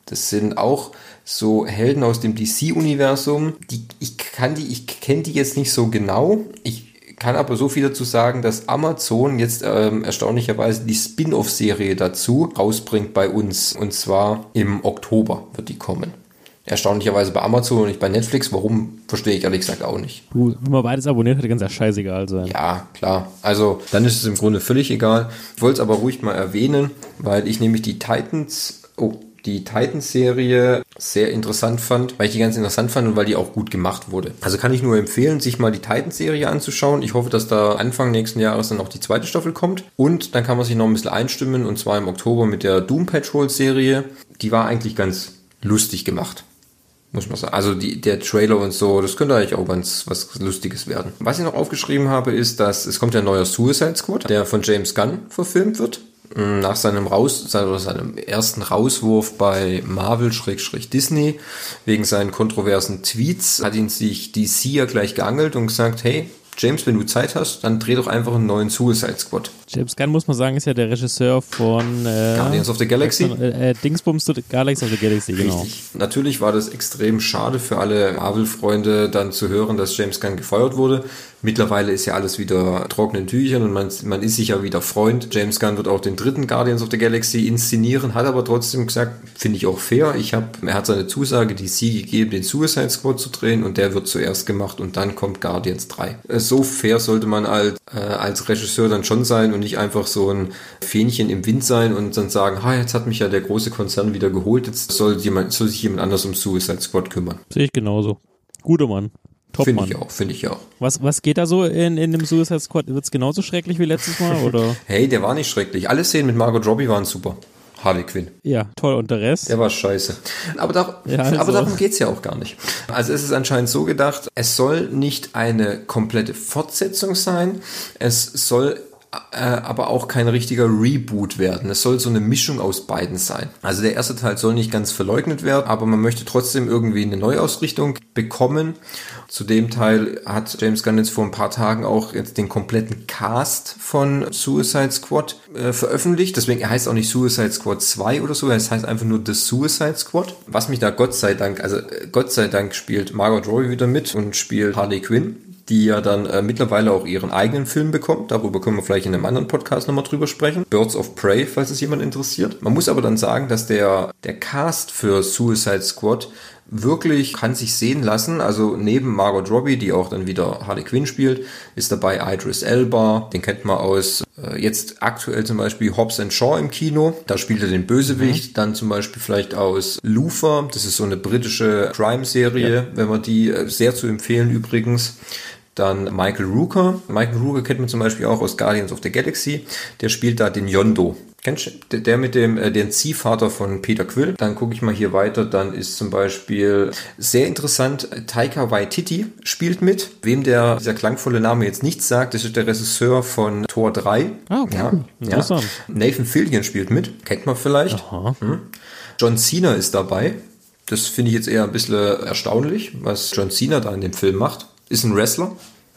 S1: Das sind auch so Helden aus dem DC-Universum. Die, ich kann die, ich kenne die jetzt nicht so genau. Ich kann aber so viel dazu sagen, dass Amazon jetzt ähm, erstaunlicherweise die Spin-off-Serie dazu rausbringt bei uns. Und zwar im Oktober wird die kommen. Erstaunlicherweise bei Amazon und nicht bei Netflix. Warum, verstehe ich ehrlich gesagt auch nicht.
S2: Du, wenn man beides abonniert hat, kann es ja scheißegal sein.
S1: Ja, klar. Also dann ist es im Grunde völlig egal. Ich wollte es aber ruhig mal erwähnen, weil ich nämlich die Titans, oh, die Titans-Serie sehr interessant fand, weil ich die ganz interessant fand und weil die auch gut gemacht wurde. Also kann ich nur empfehlen, sich mal die Titans-Serie anzuschauen. Ich hoffe, dass da Anfang nächsten Jahres dann auch die zweite Staffel kommt. Und dann kann man sich noch ein bisschen einstimmen und zwar im Oktober mit der Doom Patrol-Serie. Die war eigentlich ganz lustig gemacht muss man sagen. Also die, der Trailer und so, das könnte eigentlich auch ganz was Lustiges werden. Was ich noch aufgeschrieben habe, ist, dass es kommt ja ein neuer Suicide Squad, der von James Gunn verfilmt wird. Nach seinem Raus, seinem ersten Rauswurf bei Marvel-Disney wegen seinen kontroversen Tweets hat ihn sich DC ja gleich geangelt und gesagt, hey, James, wenn du Zeit hast, dann dreh doch einfach einen neuen Suicide Squad.
S2: James Gunn, muss man sagen, ist ja der Regisseur von äh,
S1: Guardians of the Galaxy.
S2: Äh, Dingsbums Galaxy of the Galaxy, genau.
S1: Richtig. Natürlich war das extrem schade für alle Marvel-Freunde dann zu hören, dass James Gunn gefeuert wurde. Mittlerweile ist ja alles wieder trockenen Tüchern und man, man ist sich ja wieder Freund. James Gunn wird auch den dritten Guardians of the Galaxy inszenieren, hat aber trotzdem gesagt, finde ich auch fair. Ich hab, er hat seine Zusage DC gegeben, den Suicide Squad zu drehen und der wird zuerst gemacht und dann kommt Guardians 3. Äh, So fair sollte man als, äh, als Regisseur dann schon sein und nicht einfach so ein Fähnchen im Wind sein und dann sagen, ha, jetzt hat mich ja der große Konzern wieder geholt, jetzt soll, jemand, soll sich jemand anders um Suicide Squad kümmern.
S2: Sehe ich genauso. Guter Mann. Top
S1: Finde
S2: Mann.
S1: ich auch, finde ich auch.
S2: Was, was geht da so in, in dem Suicide Squad? Wird es genauso schrecklich wie letztes Mal? Oder?
S1: Hey, der war nicht schrecklich. Alle Szenen mit Margot Robbie waren super. Harley Quinn.
S2: ja, toll. Und der Rest?
S1: Der war scheiße. Aber, dar
S2: Ja, also.
S1: aber darum geht's ja auch gar nicht. Also es ist anscheinend so gedacht, es soll nicht eine komplette Fortsetzung sein. Es soll äh, aber auch kein richtiger Reboot werden. Es soll so eine Mischung aus beiden sein. Also der erste Teil soll nicht ganz verleugnet werden, aber man möchte trotzdem irgendwie eine Neuausrichtung bekommen. Zu dem Teil hat James Gunn jetzt vor ein paar Tagen auch jetzt den kompletten Cast von Suicide Squad äh, veröffentlicht. Deswegen er heißt auch nicht Suicide Squad 2 oder so, es heißt einfach nur The Suicide Squad. Was mich da Gott sei Dank, also äh, Gott sei Dank spielt Margot Robbie wieder mit und spielt Harley Quinn die ja dann äh, mittlerweile auch ihren eigenen Film bekommt. Darüber können wir vielleicht in einem anderen Podcast nochmal drüber sprechen. Birds of Prey, falls es jemand interessiert. Man muss aber dann sagen, dass der, der Cast für Suicide Squad wirklich kann sich sehen lassen. Also neben Margot Robbie, die auch dann wieder Harley Quinn spielt, ist dabei Idris Elba. Den kennt man aus äh, jetzt aktuell zum Beispiel Hobbs and Shaw im Kino. Da spielt er den Bösewicht. Mhm. Dann zum Beispiel vielleicht aus Luther. Das ist so eine britische Crime-Serie, ja. wenn man die äh, sehr zu empfehlen übrigens. Dann Michael Rooker. Michael Rooker kennt man zum Beispiel auch aus Guardians of the Galaxy. Der spielt da den Yondo. Kennst du? Der, mit dem, äh, den Ziehvater von Peter Quill. Dann gucke ich mal hier weiter. Dann ist zum Beispiel sehr interessant, Taika Waititi spielt mit. Wem der, dieser klangvolle Name jetzt nichts sagt, das ist der Regisseur von Tor 3.
S2: Ah, okay.
S1: Ja,
S2: Interessant.
S1: ja. Nathan Fillion spielt mit. Kennt man vielleicht. Hm. John Cena ist dabei. Das finde ich jetzt eher ein bisschen erstaunlich, was John Cena da in dem Film macht. Ist ein Wrestler.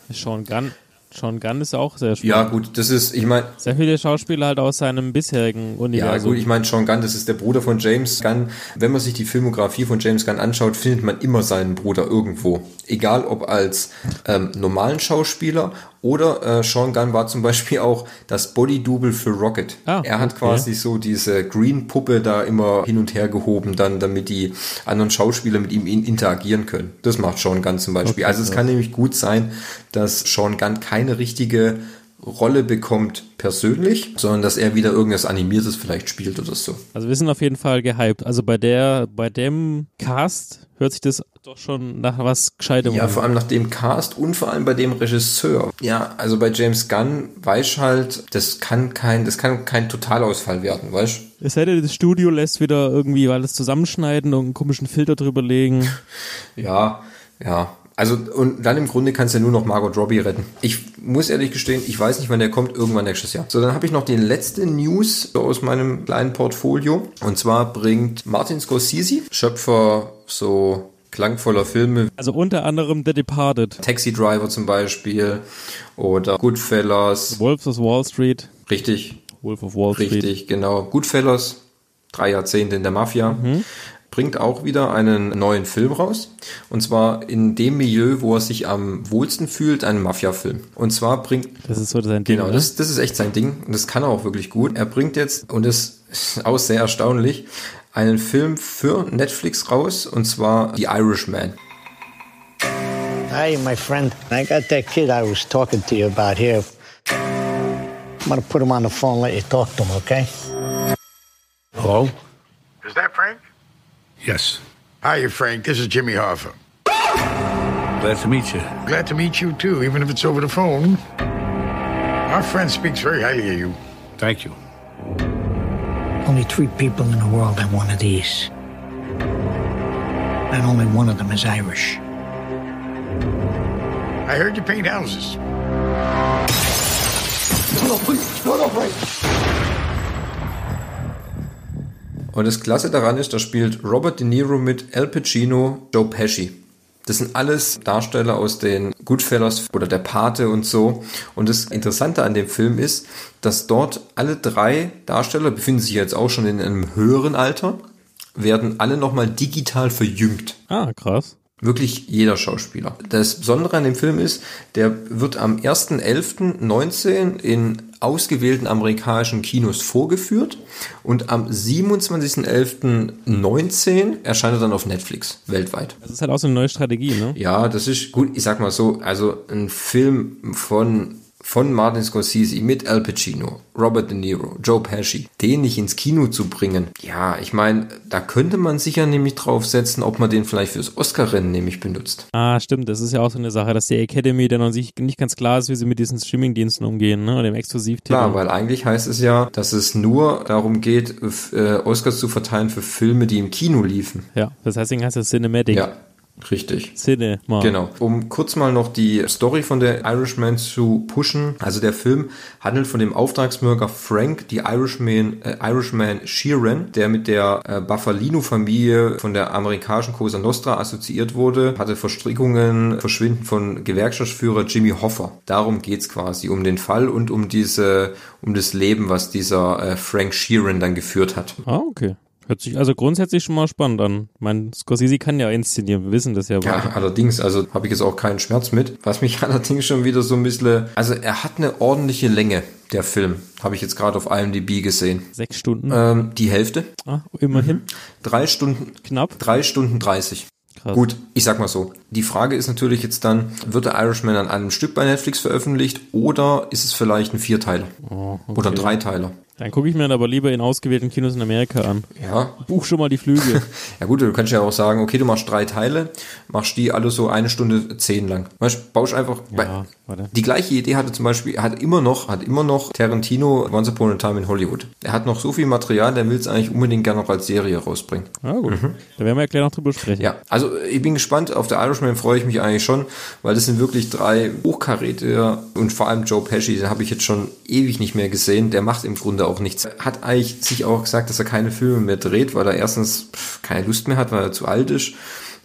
S2: Sean Gunn. Sean Gunn ist auch sehr spannend.
S1: Ja, gut, das ist, ich meine,
S2: Sehr viele Schauspieler halt aus seinem bisherigen
S1: Ja,
S2: Universum.
S1: gut, ich meine, Sean Gunn, das ist der Bruder von James Gunn. Wenn man sich die Filmografie von James Gunn anschaut, findet man immer seinen Bruder irgendwo. Egal ob als ähm, normalen Schauspieler oder äh, Sean Gunn war zum Beispiel auch das Body-Double für Rocket.
S2: Ah,
S1: er hat
S2: okay.
S1: quasi so diese Green-Puppe da immer hin und her gehoben, dann, damit die anderen Schauspieler mit ihm in- interagieren können. Das macht Sean Gunn zum Beispiel.
S2: Okay,
S1: also es
S2: ja.
S1: kann nämlich gut sein, dass Sean Gunn keine richtige Rolle bekommt persönlich, sondern dass er wieder irgendwas Animiertes vielleicht spielt oder so.
S2: Also wir sind auf jeden Fall gehypt. Also bei der, bei dem Cast hört sich das doch schon nach was Gescheitem
S1: Ja, vor allem nach dem Cast und vor allem bei dem Regisseur. Ja, also bei James Gunn weiß halt, das kann kein, das kann kein Totalausfall werden, weißt
S2: Es sei denn, das Studio lässt wieder irgendwie alles zusammenschneiden und einen komischen Filter drüber legen.
S1: Ja, ja. Also, und dann im Grunde kannst du ja nur noch Margot Robbie retten. Ich muss ehrlich gestehen, ich weiß nicht, wann der kommt, irgendwann nächstes Jahr. So, dann habe ich noch die letzte News aus meinem kleinen Portfolio. Und zwar bringt Martin Scorsese, Schöpfer so klangvoller Filme,
S2: Also unter anderem The Departed,
S1: Taxi Driver zum Beispiel oder Goodfellas,
S2: Wolves of Wall Street,
S1: richtig,
S2: Wolf of Wall Street.
S1: Richtig, genau. Goodfellas, drei Jahrzehnte in der Mafia, bringt auch wieder einen neuen Film raus. Und zwar in dem Milieu, wo er sich am wohlsten fühlt, einen Mafia-Film. Und zwar bringt,
S2: Das ist so sein Ding.
S1: genau, das, das ist echt sein Ding. Und das kann er auch wirklich gut. Er bringt jetzt, und das ist auch sehr erstaunlich, einen Film für Netflix raus, und zwar The Irishman.
S5: Hey, my friend. I got that kid I was talking to you about here. I'm gonna put him on the phone and let you talk to him, okay?
S3: Hello?
S6: Is that Frank?
S3: Yes.
S6: Hi, Frank. This is Jimmy Hoffa.
S3: Glad to meet you.
S6: Glad to meet you, too, even if it's over the phone. Our friend speaks very highly of you.
S3: Thank you.
S5: Only three people in the world have one of these. And only one of them is Irish.
S6: I heard you paint houses.
S1: Und das Klasse daran ist, da spielt Robert De Niro mit Al Pacino, Joe Pesci. Das sind alles Darsteller aus den Goodfellas oder der Pate und so. Und das Interessante an dem Film ist, dass dort alle drei Darsteller befinden sich jetzt auch schon in einem höheren Alter, werden alle nochmal digital verjüngt.
S2: Ah, krass.
S1: Wirklich jeder Schauspieler. Das Besondere an dem Film ist, der wird am 1.11.19 in ausgewählten amerikanischen Kinos vorgeführt und am 27.11.19 erscheint er dann auf Netflix weltweit.
S2: Das ist halt auch so eine neue Strategie, ne?
S1: Ja, das ist gut, ich sag mal so, also ein Film von von Martin Scorsese mit Al Pacino, Robert De Niro, Joe Pesci, den nicht ins Kino zu bringen. Ja, ich meine, da könnte man sicher nämlich drauf setzen, ob man den vielleicht fürs Oscar-Rennen nämlich benutzt.
S2: Ah, stimmt. Das ist ja auch so eine Sache, dass die Academy dann an sich nicht ganz klar ist, wie sie mit diesen Streamingdiensten umgehen, ne? Oder dem Exklusivtitel.
S1: Klar, weil eigentlich heißt es ja, dass es nur darum geht, äh, Oscars zu verteilen für Filme, die im Kino liefen.
S2: ja, das heißt, deswegen heißt es Cinematic.
S1: Ja, richtig.
S2: Cinema.
S1: Genau. Um kurz mal noch die Story von der Irishman zu pushen. Also der Film handelt von dem Auftragsmörder Frank, die Irishman, äh, Irishman Sheeran, der mit der äh, Buffalino-Familie von der amerikanischen Cosa Nostra assoziiert wurde, hatte Verstrickungen, Verschwinden von Gewerkschaftsführer Jimmy Hoffa. Darum geht's quasi, um den Fall und um diese, um das Leben, was dieser äh, Frank Sheeran dann geführt hat.
S2: Ah, okay. Hört sich also grundsätzlich schon mal spannend an. Ich meine, Scorsese kann ja inszenieren, wir wissen das ja.
S1: Ja, allerdings, also habe ich jetzt auch keinen Schmerz mit. Was mich allerdings schon wieder so ein bisschen, also er hat eine ordentliche Länge, der Film. Habe ich jetzt gerade auf IMDb gesehen.
S2: Sechs Stunden.
S1: Ähm, die Hälfte.
S2: ah, immerhin.
S1: Drei Stunden,
S2: Knapp.
S1: drei Stunden dreißig.
S2: Krass.
S1: Gut, ich sag mal so. Die Frage ist natürlich jetzt dann, wird der Irishman an einem Stück bei Netflix veröffentlicht oder ist es vielleicht ein Vierteiler
S2: Oh,
S1: oder ein Dreiteiler?
S2: Dann gucke ich mir dann aber lieber in ausgewählten Kinos in Amerika an.
S1: Ja.
S2: Buch schon mal die Flüge.
S1: Ja gut, du kannst ja auch sagen, okay, du machst drei Teile, machst die alle so eine Stunde zehn lang. Weißt, baust einfach.
S2: Ja, warte.
S1: Die gleiche Idee hatte zum Beispiel, hat immer noch, hat immer noch Tarantino Once Upon a Time in Hollywood. Er hat noch so viel Material, der will es eigentlich unbedingt gerne noch als Serie rausbringen.
S2: Ja, gut. Da werden wir ja gleich noch drüber sprechen.
S1: Ja, also ich bin gespannt. Auf der Irishman freue ich mich eigentlich schon, weil das sind wirklich drei Hochkaräter und vor allem Joe Pesci, den habe ich jetzt schon ewig nicht mehr gesehen. Der macht im Grunde auch nichts. Hat eigentlich sich auch gesagt, dass er keine Filme mehr dreht, weil er erstens keine Lust mehr hat, weil er zu alt ist.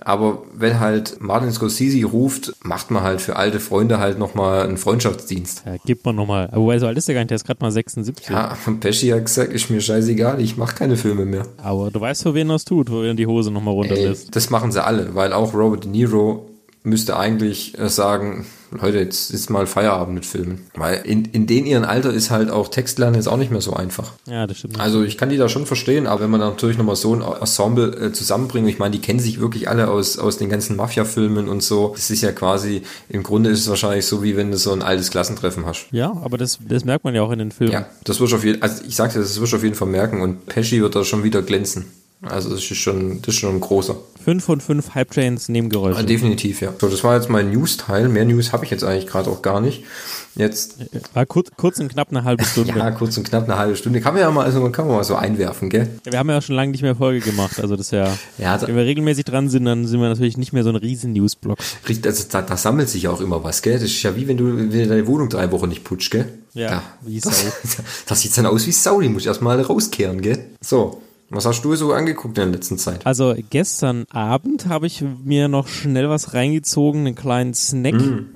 S1: Aber wenn halt Martin Scorsese ruft, macht man halt für alte Freunde halt nochmal einen Freundschaftsdienst.
S2: Ja, gibt man nochmal. Wobei, so alt ist der gar nicht, der ist gerade mal 76.
S1: Ja, Pesci hat gesagt, ist mir scheißegal, ich mache keine Filme mehr.
S2: Aber du weißt, für wen das tut, wo er die Hose nochmal
S1: Ey,
S2: runterlässt.
S1: das machen sie alle, weil auch Robert De Niro müsste eigentlich äh, sagen, Leute, jetzt ist mal Feierabend mit Filmen. Weil in, in den ihren Alter ist halt auch Textlernen jetzt auch nicht mehr so einfach.
S2: Ja, das stimmt.
S1: Also ich kann die da schon verstehen, aber wenn man natürlich nochmal so ein Ensemble äh, zusammenbringt, ich meine, die kennen sich wirklich alle aus, aus den ganzen Mafia-Filmen und so. Das ist ja quasi, im Grunde ist es wahrscheinlich so, wie wenn du so ein altes Klassentreffen hast.
S2: ja, aber das, das merkt man ja auch in den Filmen.
S1: Ja, das wirst du auf jeden also ich sagte, das wirst du auf jeden Fall merken und Pesci wird da schon wieder glänzen. Also das ist schon, das ist schon ein großer.
S2: Fünf von fünf Hype-Trains Nebengeräusche.
S1: Ah, definitiv, ja. So, das war jetzt mein News-Teil. Mehr News habe ich jetzt eigentlich gerade auch gar nicht. Jetzt,
S2: War kurz, kurz und knapp eine halbe Stunde.
S1: ja, kurz und knapp eine halbe Stunde. Kann man ja mal, also kann man mal so einwerfen, gell?
S2: Wir haben ja auch schon lange nicht mehr Folge gemacht. Also das ist ja,
S1: Ja, da-
S2: wenn wir regelmäßig dran sind, dann sind wir natürlich nicht mehr so ein riesen Newsblock.
S1: Richtig, also da, da sammelt sich auch immer was, gell? Das ist ja wie wenn du, wenn du deine Wohnung drei Wochen nicht putzt, gell?
S2: Ja,
S1: Da,
S2: wie
S1: das,
S2: Sau.
S1: das sieht dann aus wie Sau, die muss ich erstmal rauskehren, gell? So, was hast du so angeguckt in der letzten Zeit?
S2: Also gestern Abend habe ich mir noch schnell was reingezogen, einen kleinen Snack,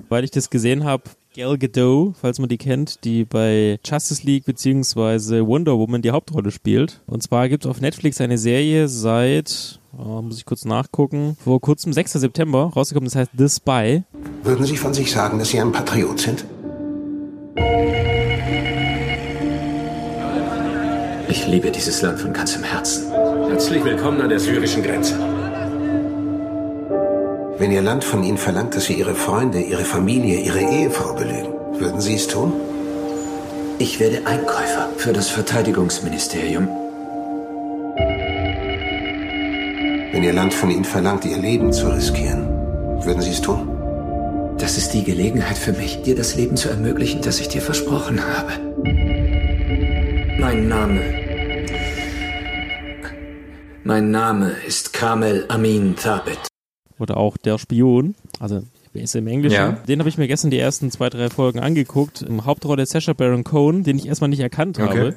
S2: weil ich das gesehen habe. Gal Gadot, falls man die kennt, die bei Justice League beziehungsweise Wonder Woman die Hauptrolle spielt. Und zwar gibt es auf Netflix eine Serie seit, oh, muss ich kurz nachgucken, vor kurzem, 6. September, rausgekommen, das heißt The Spy.
S7: Würden Sie von sich sagen, dass Sie ein Patriot sind?
S8: Ich liebe dieses Land von ganzem Herzen.
S3: Herzlich willkommen an der syrischen Grenze.
S7: Wenn Ihr Land von Ihnen verlangt, dass Sie Ihre Freunde, Ihre Familie, Ihre Ehefrau belügen, würden Sie es tun?
S8: Ich werde Einkäufer für das Verteidigungsministerium.
S7: Wenn Ihr Land von Ihnen verlangt, Ihr Leben zu riskieren, würden Sie es tun?
S8: Das ist die Gelegenheit für mich, dir das Leben zu ermöglichen, das ich dir versprochen habe. Mein Name. Mein Name ist Kamel Amin Thabit.
S2: oder auch Der Spion, also ist im Englischen.
S1: Ja.
S2: Den habe ich mir gestern die ersten zwei, drei Folgen angeguckt. Im Hauptrolle Sacha Baron Cohen, den ich erstmal nicht erkannt
S1: Okay.
S2: habe.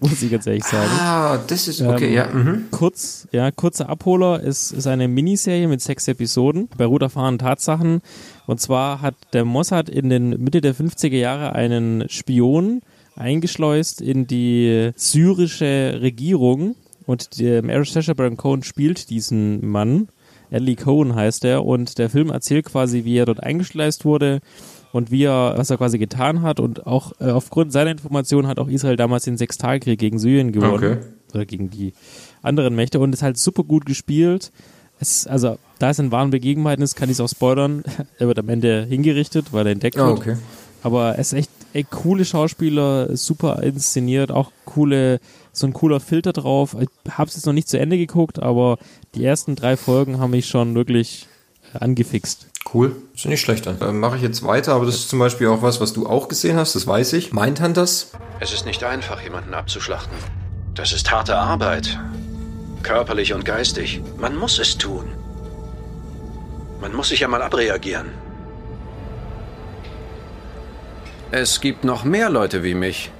S2: Muss ich ganz ehrlich sagen.
S1: Ah, das ist, okay,
S2: Ähm,
S1: ja. Mhm.
S2: Kurz, ja, kurzer Abholer ist, ist eine Miniserie mit sechs Episoden, beruht auf wahren Tatsachen. Und zwar hat der Mossad in den Mitte der 50er Jahre einen Spion eingeschleust in die syrische Regierung. Und Mary Sacha Baron Cohen spielt diesen Mann. Ellie Cohen heißt er. Und der Film erzählt quasi, wie er dort eingeschleust wurde und wie er, was er quasi getan hat. Und auch äh, aufgrund seiner Informationen hat auch Israel damals den Sechstagekrieg gegen Syrien gewonnen
S1: Okay.
S2: oder gegen die anderen Mächte und ist halt super gut gespielt. Es, also, da es in wahren Begebenheiten ist, kann ich es auch spoilern. er wird am Ende hingerichtet, weil er entdeckt wird.
S1: okay.
S2: Aber es ist echt ey, coole Schauspieler, super inszeniert, auch coole, so ein cooler Filter drauf. Ich hab's jetzt noch nicht zu Ende geguckt, aber die ersten drei Folgen haben mich schon wirklich äh, angefixt.
S1: Cool. Ist ja nicht schlecht an. Dann mache ich jetzt weiter, aber das ist zum Beispiel auch was, was du auch gesehen hast, das weiß ich. Mindhunters.
S3: Es ist nicht einfach, jemanden abzuschlachten. Das ist harte Arbeit. Körperlich und geistig. Man muss es tun. Man muss sich ja mal abreagieren. Es gibt noch mehr Leute wie mich.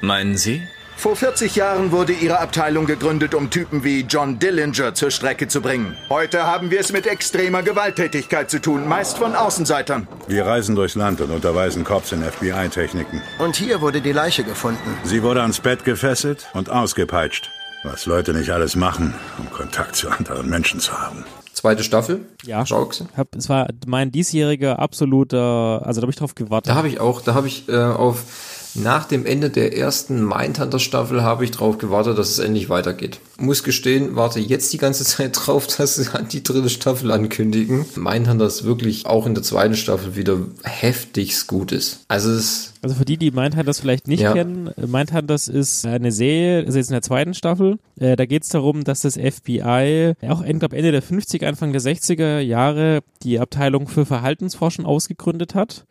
S9: Meinen Sie?
S10: Vor 40 Jahren wurde Ihre Abteilung gegründet, um Typen wie John Dillinger zur Strecke zu bringen. Heute haben wir es mit extremer Gewalttätigkeit zu tun, meist von Außenseitern.
S11: Wir reisen durchs Land und unterweisen Cops in FBI-Techniken.
S12: Und hier wurde die Leiche gefunden.
S11: Sie wurde ans Bett gefesselt und ausgepeitscht. Was Leute nicht alles machen, um Kontakt zu anderen Menschen zu haben.
S1: Zweite Staffel.
S2: Ja.
S1: Gesehen?
S2: Hab, es war mein diesjähriger absoluter, also da habe ich drauf gewartet.
S1: Da habe ich auch, da habe ich äh, auf nach dem Ende der ersten Mindhunter Staffel habe ich drauf gewartet, dass es endlich weitergeht. Muss gestehen, warte jetzt die ganze Zeit drauf, dass sie die dritte Staffel ankündigen. Mindhunter ist wirklich auch in der zweiten Staffel wieder heftigst gut ist. Also es
S2: Also für die, die Mindhunters vielleicht nicht
S1: Ja.
S2: kennen, Mindhunters ist eine Serie, also jetzt in der zweiten Staffel. Äh, da geht es darum, dass das FBI auch ich glaube Ende der 50er, Anfang der 60er Jahre die Abteilung für Verhaltensforschen ausgegründet hat.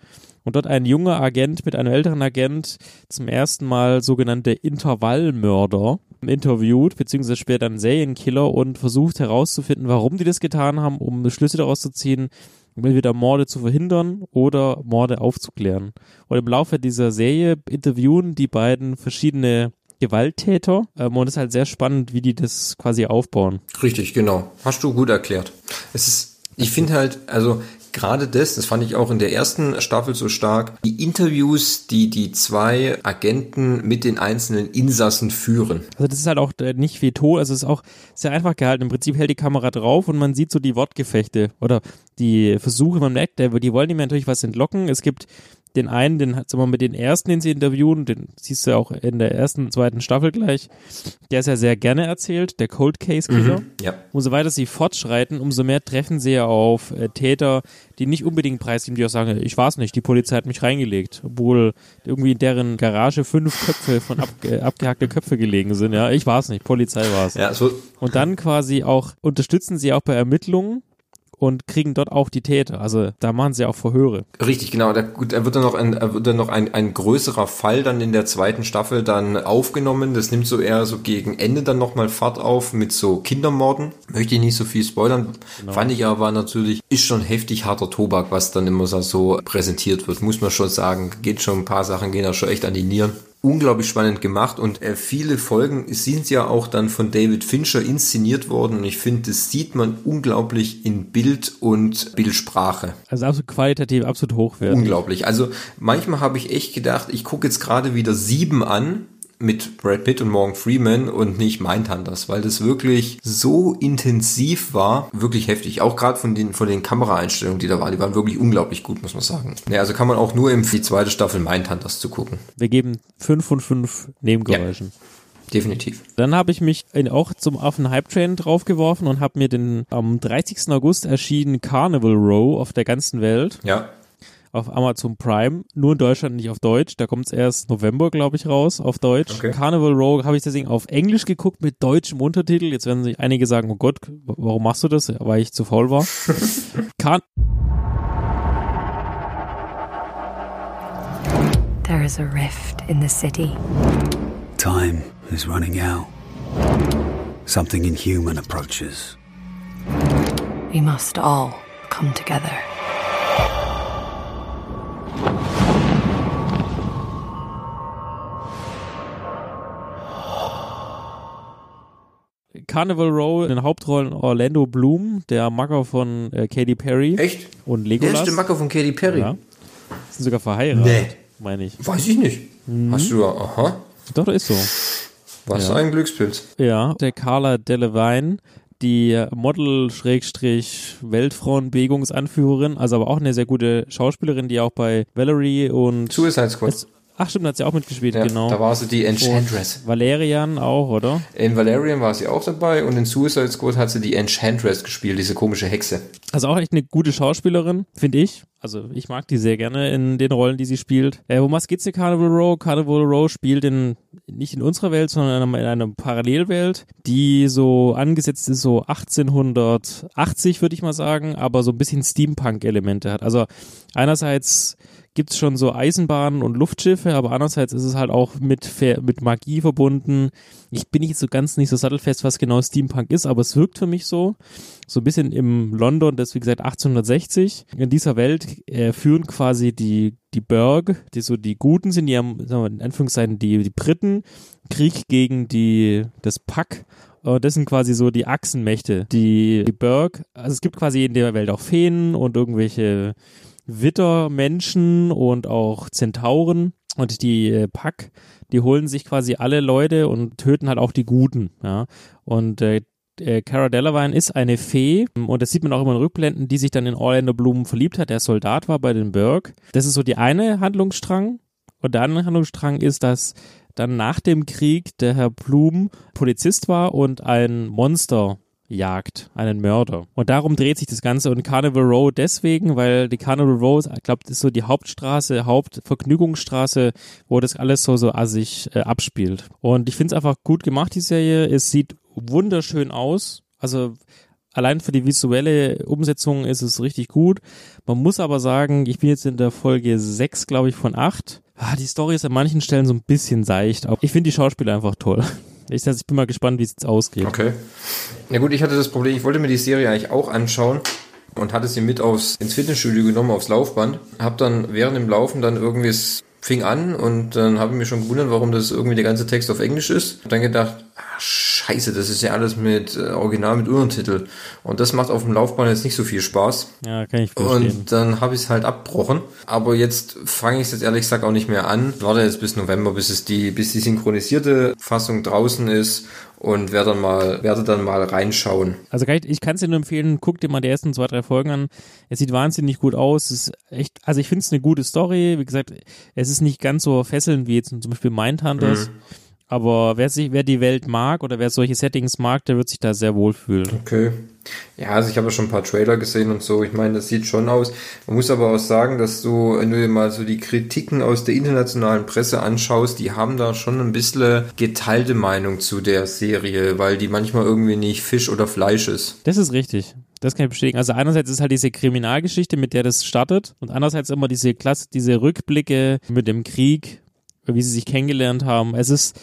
S2: Und dort ein junger Agent mit einem älteren Agent zum ersten Mal sogenannte Intervallmörder interviewt, beziehungsweise später einen Serienkiller und versucht herauszufinden, warum die das getan haben, um Schlüsse daraus zu ziehen, um entweder Morde zu verhindern oder Morde aufzuklären. Und im Laufe dieser Serie interviewen die beiden verschiedene Gewalttäter ähm, und es ist halt sehr spannend, wie die das quasi aufbauen.
S1: Richtig, genau. Hast du gut erklärt. Es ist, ich finde halt, also gerade das, das fand ich auch in der ersten Staffel so stark, die Interviews, die die zwei Agenten mit den einzelnen Insassen führen.
S2: Also das ist halt auch äh, nicht wie Ton, also es ist auch sehr einfach gehalten. Im Prinzip hält die Kamera drauf und man sieht so die Wortgefechte oder die Versuche, man merkt, die wollen ihm natürlich was entlocken. Es gibt den einen, den hat, sagen wir mal, mit den ersten, den sie interviewen, den siehst du ja auch in der ersten, zweiten Staffel gleich, der ist ja sehr gerne erzählt, der Cold Case Killer.
S1: Mhm, ja.
S2: Umso weiter sie fortschreiten, umso mehr treffen sie ja auf äh, Täter, die nicht unbedingt preisgeben, die auch sagen, ich weiß nicht, die Polizei hat mich reingelegt, obwohl irgendwie in deren Garage fünf Köpfe von ab, äh, abgehackte Köpfe gelegen sind, ja, ich weiß nicht, Polizei war es.
S1: Ja, so,
S2: Und dann quasi auch, unterstützen sie auch bei Ermittlungen und kriegen dort auch die Täter. Also da machen sie auch Verhöre.
S1: Richtig, genau. Da, gut, da wird dann noch, ein, wird dann noch ein, ein größerer Fall dann in der zweiten Staffel dann aufgenommen. Das nimmt so eher so gegen Ende dann nochmal Fahrt auf mit so Kindermorden. Möchte ich nicht so viel spoilern. Fand ich aber natürlich, ist schon heftig harter Tobak, was dann immer so- so präsentiert wird. Muss man schon sagen. Geht schon ein paar Sachen, gehen da schon echt an die Nieren. Unglaublich spannend gemacht und äh, viele Folgen sind ja auch dann von David Fincher inszeniert worden und ich finde, das sieht man unglaublich in Bild und Bildsprache.
S2: Also absolut qualitativ, absolut hochwertig.
S1: Unglaublich. Also manchmal habe ich echt gedacht, ich gucke jetzt gerade wieder sieben an mit Brad Pitt und Morgan Freeman und nicht Mindhunters, weil das wirklich so intensiv war, wirklich heftig. Auch gerade von den von den Kameraeinstellungen, die da waren, die waren wirklich unglaublich gut, muss man sagen. Ja, also kann man auch nur empfehlen, die zweite Staffel Mindhunters zu gucken.
S2: Wir geben fünf von fünf Nebengeräuschen.
S1: Definitiv.
S2: Dann habe ich mich auch zum auf den Hype Train draufgeworfen und habe mir den am 30. August erschienen Carnival Row auf der ganzen Welt
S1: Ja.
S2: Auf Amazon Prime, nur in Deutschland nicht auf Deutsch. Da kommt es erst November, glaube ich, raus auf Deutsch.
S1: Okay.
S2: Carnival Row habe ich deswegen auf Englisch geguckt mit deutschem Untertitel. Jetzt werden sich einige sagen, oh Gott, warum machst du das? Weil ich zu faul war. Car
S9: There is a rift in the city.
S13: Time is running out. Something inhuman approaches.
S9: We must all come together.
S2: Carnival Row in den Hauptrollen Orlando Bloom, der Macker von äh, Katy Perry.
S1: Echt?
S2: Und
S1: Der
S2: Legolas.
S1: ist der Macker von Katy Perry.
S2: Ja. Sind sogar verheiratet,
S1: Nee.
S2: meine ich.
S1: Weiß ich nicht. Hast du, aha.
S2: Doch, das ist so.
S1: Was
S2: Ja.
S1: ein Glückspilz.
S2: Ja, der Carla Delevingne, die Model-Weltfrauenbewegungsanführerin, also aber auch eine sehr gute Schauspielerin, die auch bei Valerie und
S1: Suicide Squad.
S2: Ach stimmt, hat sie auch mitgespielt,
S1: Ja,
S2: genau.
S1: da war sie die Enchantress.
S2: Und Valerian auch, oder?
S1: In Valerian war sie auch dabei und in Suicide Squad hat sie die Enchantress gespielt, diese komische Hexe.
S2: Also auch echt eine gute Schauspielerin, finde ich. Also ich mag die sehr gerne in den Rollen, die sie spielt. Äh, um was geht's in Carnival Row? Carnival Row spielt in, nicht in unserer Welt, sondern in einer, in einer Parallelwelt, die so angesetzt ist, so 1880 würde ich mal sagen, aber so ein bisschen Steampunk-Elemente hat. Also einerseits gibt's schon so Eisenbahnen und Luftschiffe, aber andererseits ist es halt auch mit, mit Magie verbunden. Ich bin nicht so ganz nicht so sattelfest, was genau Steampunk ist, aber es wirkt für mich so. So ein bisschen im London, das wie gesagt 1860. In dieser Welt äh, führen quasi die, die Burg, die so die Guten sind, die haben, sagen wir, in Anführungszeichen die, die Briten, Krieg gegen die, das Pack. Das sind quasi so die Achsenmächte. Die, die Burg, also es gibt quasi in der Welt auch Feen und irgendwelche Wittermenschen und auch Zentauren. Und die äh, Pack, die holen sich quasi alle Leute und töten halt auch die Guten. Ja. Und äh, äh, Cara Delevingne ist eine Fee und das sieht man auch immer in Rückblenden, die sich dann in Orlando Bloom verliebt hat, der Soldat war bei den Burg. Das ist so die eine Handlungsstrang. Und der andere Handlungsstrang ist, dass dann nach dem Krieg der Herr Blum Polizist war und ein Monster jagt, einen Mörder. Und darum dreht sich das Ganze und Carnival Row deswegen, weil die Carnival Row, ich glaube, ist so die Hauptstraße, Hauptvergnügungsstraße, wo das alles so so assig äh, abspielt. Und ich finde es einfach gut gemacht, die Serie. Es sieht wunderschön aus. Also allein für die visuelle Umsetzung ist es richtig gut. Man muss aber sagen, ich bin jetzt in der Folge 6, glaube ich, von 8. Ah, die Story ist an manchen Stellen so ein bisschen seicht, aber ich finde die Schauspieler einfach toll. Ich, ich bin mal gespannt, wie es jetzt ausgeht.
S1: Okay. Ja gut, ich hatte das Problem, ich wollte mir die Serie eigentlich auch anschauen und hatte sie mit aufs, ins Fitnessstudio genommen, aufs Laufband. Hab dann während dem Laufen dann irgendwie es fing an und dann habe ich mich schon gewundert, warum das irgendwie der ganze Text auf Englisch ist. Und dann gedacht, ah, scheiße, das ist ja alles mit äh, Original mit Untertitel. Und das macht auf dem Laufband jetzt nicht so viel Spaß.
S2: Ja, kann ich verstehen.
S1: Und dann habe ich es halt abbrochen. Aber jetzt fange ich es jetzt ehrlich gesagt auch nicht mehr an. Warte jetzt bis November, bis es die, bis die synchronisierte Fassung draußen ist und werde dann mal, werde dann mal reinschauen.
S2: Also kann ich, ich kann es dir nur empfehlen, guck dir mal die ersten zwei, drei Folgen an. Es sieht wahnsinnig gut aus. Es ist echt, also ich finde es eine gute Story. Wie gesagt, es ist nicht ganz so fesselnd wie jetzt zum Beispiel Mindhunters. Mhm. Aber wer sich, wer die Welt mag oder wer solche Settings mag, der wird sich da sehr wohlfühlen.
S1: Okay. Ja, also ich habe ja schon ein paar Trailer gesehen und so. Ich meine, das sieht schon aus. Man muss aber auch sagen, dass du, wenn du dir mal so die Kritiken aus der internationalen Presse anschaust, die haben da schon ein bisschen geteilte Meinung zu der Serie, weil die manchmal irgendwie nicht Fisch oder Fleisch ist.
S2: Das ist richtig. Das kann ich bestätigen. Also einerseits ist halt diese Kriminalgeschichte, mit der das startet und andererseits immer diese Klasse, diese Rückblicke mit dem Krieg, wie sie sich kennengelernt haben. Es ist,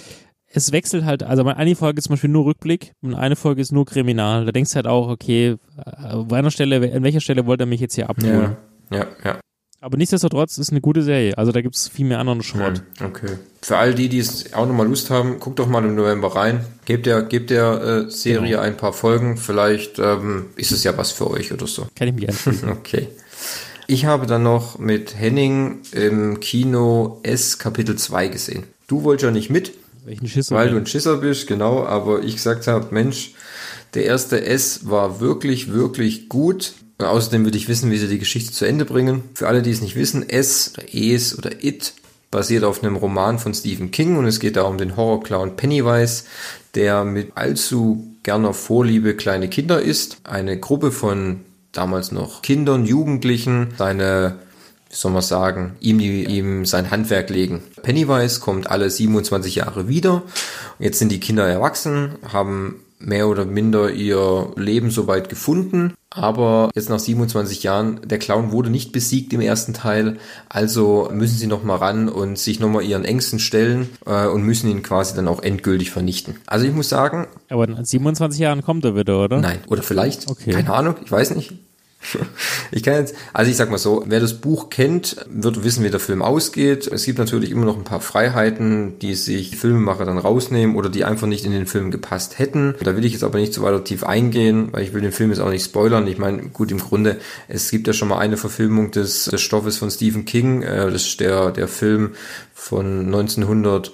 S2: es wechselt halt, also eine Folge ist zum Beispiel nur Rückblick und eine Folge ist nur Kriminal. Da denkst du halt auch, okay, an einer Stelle, an welcher Stelle wollte er mich jetzt hier abholen?
S1: Ja, ja. ja.
S2: Aber nichtsdestotrotz ist eine gute Serie. Also da gibt es viel mehr anderen Schrott.
S1: Hm, okay. Für all die, die es auch nochmal Lust haben, guckt doch mal im November rein. Gebt der, gebt der äh, Serie genau. ein paar Folgen. Vielleicht ähm, ist es ja was für euch oder so.
S2: Kann ich mich anschließen.
S1: okay. Ich habe dann noch mit Henning im Kino S Kapitel 2 gesehen. Du wolltest ja nicht mit, weil du ein Schisser bist, genau, aber ich gesagt habe, Mensch, der erste S war wirklich, wirklich gut. Und außerdem würde ich wissen, wie sie die Geschichte zu Ende bringen. Für alle, die es nicht wissen, S oder Es oder It basiert auf einem Roman von Stephen King und es geht da um den Horrorclown Pennywise, der mit allzu gerner Vorliebe kleine Kinder isst. Eine Gruppe von damals noch Kindern, Jugendlichen, seine, wie soll man sagen, ihm, ihm sein Handwerk legen. Pennywise kommt alle 27 Jahre wieder. Jetzt sind die Kinder erwachsen, haben mehr oder minder ihr Leben soweit gefunden. Aber jetzt nach 27 Jahren, der Clown wurde nicht besiegt im ersten Teil, also müssen sie nochmal ran und sich nochmal ihren Ängsten stellen äh, und müssen ihn quasi dann auch endgültig vernichten. Also ich muss sagen.
S2: Aber in 27 Jahren kommt er wieder, oder?
S1: Nein, oder vielleicht. Okay. Keine Ahnung, ich weiß nicht. Ich kann jetzt, also ich sag mal so, wer das Buch kennt, wird wissen, wie der Film ausgeht. Es gibt natürlich immer noch ein paar Freiheiten, die sich Filmemacher dann rausnehmen oder die einfach nicht in den Film gepasst hätten. Da will ich jetzt aber nicht so weiter tief eingehen, weil ich will den Film jetzt auch nicht spoilern. Ich meine, gut, im Grunde, es gibt ja schon mal eine Verfilmung des, des Stoffes von Stephen King. Äh, das ist der, der Film von 1900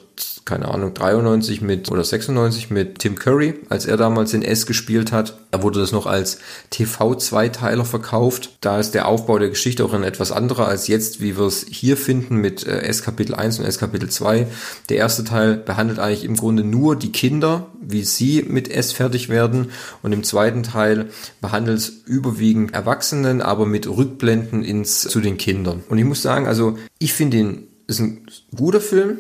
S1: keine Ahnung, 93 mit oder 96 mit Tim Curry, als er damals in S gespielt hat. Da wurde das noch als TV-Zweiteiler verkauft. Da ist der Aufbau der Geschichte auch ein etwas anderer als jetzt, wie wir es hier finden mit äh, S Kapitel 1 und S Kapitel 2. Der erste Teil behandelt eigentlich im Grunde nur die Kinder, wie sie mit S fertig werden. Und im zweiten Teil behandelt es überwiegend Erwachsenen, aber mit Rückblenden ins, zu den Kindern. Und ich muss sagen, also ich finde ihn, ist ein guter Film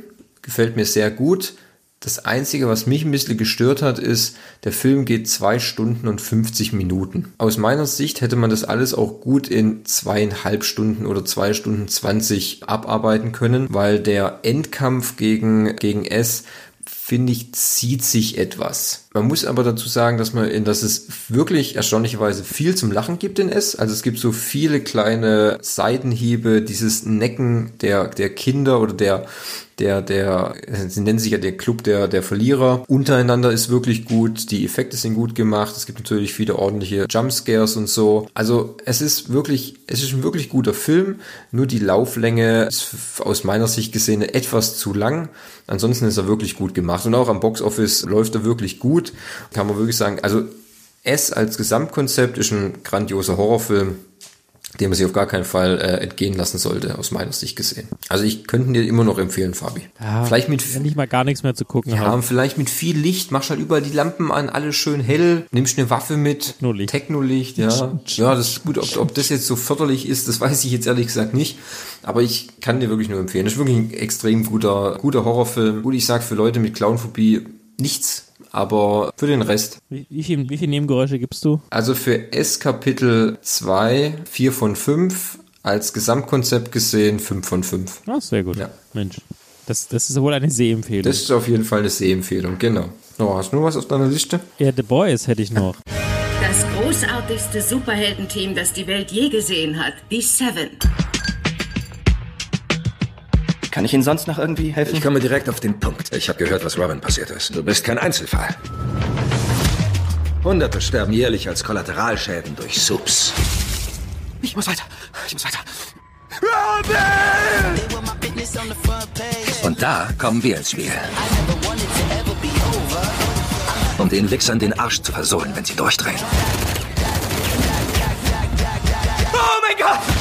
S1: gefällt mir sehr gut. Das Einzige, was mich ein bisschen gestört hat, ist, der Film geht zwei Stunden und 50 Minuten. Aus meiner Sicht hätte man das alles auch gut in zweieinhalb Stunden oder zwei Stunden 20 abarbeiten können, weil der Endkampf gegen, gegen S finde ich, zieht sich etwas. Man muss aber dazu sagen, dass man, dass es wirklich erstaunlicherweise viel zum Lachen gibt in S. Also es gibt so viele kleine Seitenhiebe, dieses Necken der, der Kinder oder der, der, der, sie nennen sich ja der Club der, der Verlierer. Untereinander ist wirklich gut, die Effekte sind gut gemacht, es gibt natürlich viele ordentliche Jumpscares und so. Also es ist wirklich, es ist ein wirklich guter Film, nur die Lauflänge ist aus meiner Sicht gesehen etwas zu lang. Ansonsten ist er wirklich gut gemacht und auch am Boxoffice läuft er wirklich gut. Kann man wirklich sagen, also es als Gesamtkonzept ist ein grandioser Horrorfilm den man sich auf gar keinen Fall äh, entgehen lassen sollte, aus meiner Sicht gesehen. Also ich könnte dir immer noch empfehlen, Fabi.
S2: Ja,
S1: vielleicht mit
S2: wenn ich mal gar nichts mehr zu gucken
S1: ja,
S2: habe.
S1: vielleicht mit viel Licht, machst halt überall die Lampen an, alles schön hell, nimmst eine Waffe mit,
S2: Technolicht.
S1: Technolicht, ja. Ja, das ist gut, ob, ob das jetzt so förderlich ist, das weiß ich jetzt ehrlich gesagt nicht. Aber ich kann dir wirklich nur empfehlen. Das ist wirklich ein extrem guter, guter Horrorfilm. Gut, ich sag für Leute mit Clownphobie nichts, aber für den Rest.
S2: Wie, wie viel, wie viel Nebengeräusche gibst du?
S1: Also für S Kapitel 2, 4 von 5, als Gesamtkonzept gesehen 5 von 5.
S2: Ah, sehr gut.
S1: Ja.
S2: Mensch. Das, das ist wohl eine Sehempfehlung.
S1: Das ist auf jeden Fall eine Sehempfehlung, genau. Oh, hast du noch was auf deiner Liste?
S2: ja, The Boys hätte ich noch.
S14: Das großartigste Superheldenteam, das die Welt je gesehen hat. Die Seven.
S15: Kann ich Ihnen sonst noch irgendwie helfen?
S3: Ich komme direkt auf den Punkt. Ich habe gehört, was Robin passiert ist. Du bist kein Einzelfall. Hunderte sterben jährlich als Kollateralschäden durch Subs.
S15: Ich muss weiter. Ich muss weiter.
S3: Und da kommen wir ins Spiel. Um den Wichsern den Arsch zu versohlen, wenn sie durchdrehen.
S15: Oh mein Gott!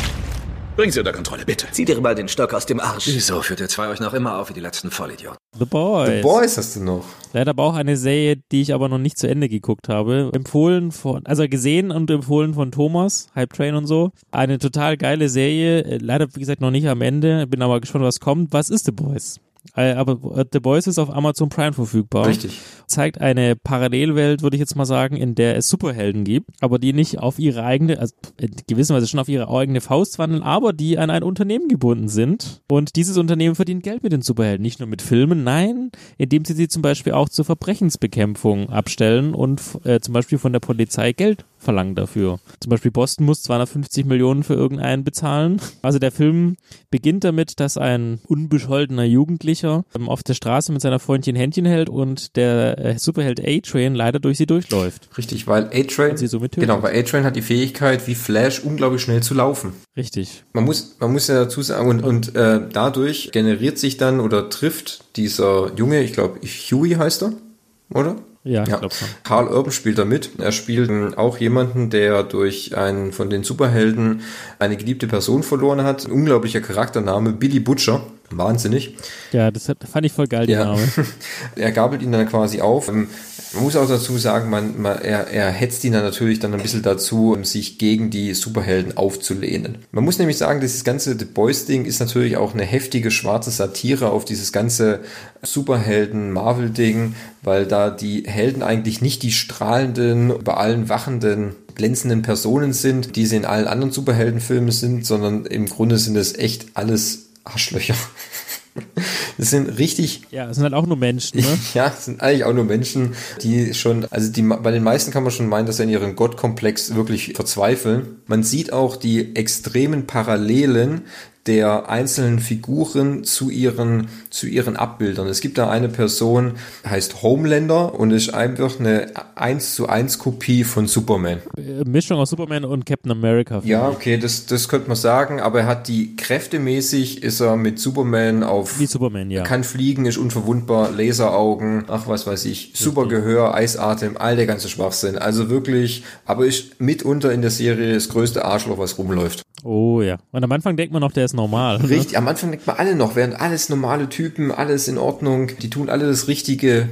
S3: Bring sie unter Kontrolle, bitte.
S15: Zieh dir mal den Stock aus dem Arsch.
S3: Wieso führt ihr zwei euch noch immer auf wie die letzten Vollidioten?
S2: The Boys.
S1: The Boys hast du noch.
S2: Leider aber auch eine Serie, die ich aber noch nicht zu Ende geguckt habe. Empfohlen von, also gesehen und empfohlen von Thomas, Hype Train und so. Eine total geile Serie. Äh, Leider, wie gesagt, noch nicht am Ende. Bin aber gespannt, was kommt. Was ist The Boys? Äh, Aber The Boys ist auf Amazon Prime verfügbar.
S1: Richtig.
S2: Zeigt eine Parallelwelt, würde ich jetzt mal sagen, in der es Superhelden gibt, aber die nicht auf ihre eigene, also in gewisser Weise schon auf ihre eigene Faust wandeln, aber die an ein Unternehmen gebunden sind. Und dieses Unternehmen verdient Geld mit den Superhelden. Nicht nur mit Filmen, nein, indem sie sie zum Beispiel auch zur Verbrechensbekämpfung abstellen und äh, zum Beispiel von der Polizei Geld verlangen dafür. Zum Beispiel Boston muss 250 Millionen für irgendeinen bezahlen. Also der Film beginnt damit, dass ein unbescholtener Jugendlicher ähm, auf der Straße mit seiner Freundin Händchen hält und der äh, Superheld A-Train leider durch sie durchläuft.
S1: Richtig, weil A-Train,
S2: sie tötet.
S1: genau, weil A-Train hat die Fähigkeit, wie Flash unglaublich schnell zu laufen.
S2: Richtig.
S1: Man muss, man muss ja dazu sagen, und, und äh, dadurch generiert sich dann oder trifft dieser Junge, ich glaube, Huey heißt er, oder?
S2: Ja, ich glaube schon.
S1: Karl Urban spielt da mit. Er spielt ähm, auch jemanden, der durch einen von den Superhelden eine geliebte Person verloren hat. Ein unglaublicher Charaktername, Billy Butcher. Wahnsinnig.
S2: Ja, das fand ich voll geil, der
S1: Ja.
S2: Name.
S1: er gabelt ihn dann quasi auf. Man muss auch dazu sagen, man, man, er, er hetzt ihn dann natürlich dann ein bisschen dazu, sich gegen die Superhelden aufzulehnen. Man muss nämlich sagen, dieses ganze The Boys-Ding ist natürlich auch eine heftige schwarze Satire auf dieses ganze Superhelden-Marvel-Ding, weil da die Helden eigentlich nicht die strahlenden, über allen wachenden glänzenden Personen sind, die sie in allen anderen Superheldenfilmen sind, sondern im Grunde sind es echt alles Arschlöcher. Das sind richtig.
S2: Ja, es sind halt auch nur Menschen, ne?
S1: Ja, es sind eigentlich auch nur Menschen, die schon, also die, bei den meisten kann man schon meinen, dass sie in ihrem Gottkomplex wirklich verzweifeln. Man sieht auch die extremen Parallelen der einzelnen Figuren zu ihren, zu ihren Abbildern. Es gibt da eine Person, heißt Homelander und ist einfach eine 1 zu 1 Kopie von Superman.
S2: Mischung aus Superman und Captain America.
S1: Ja, okay, das, das könnte man sagen, aber er hat die kräftemäßig ist er mit Superman auf
S2: Wie Superman, ja.
S1: kann fliegen, ist unverwundbar, Laseraugen, ach was weiß ich, super Gehör, Eisatem, all der ganze Schwachsinn. Also wirklich, aber ist mitunter in der Serie das größte Arschloch, was rumläuft.
S2: Oh ja. Und am Anfang denkt man noch, der ist normal. ne?
S1: Richtig, am Anfang denkt man alle noch, wären alles normale Typen, alles in Ordnung, die tun alle das richtige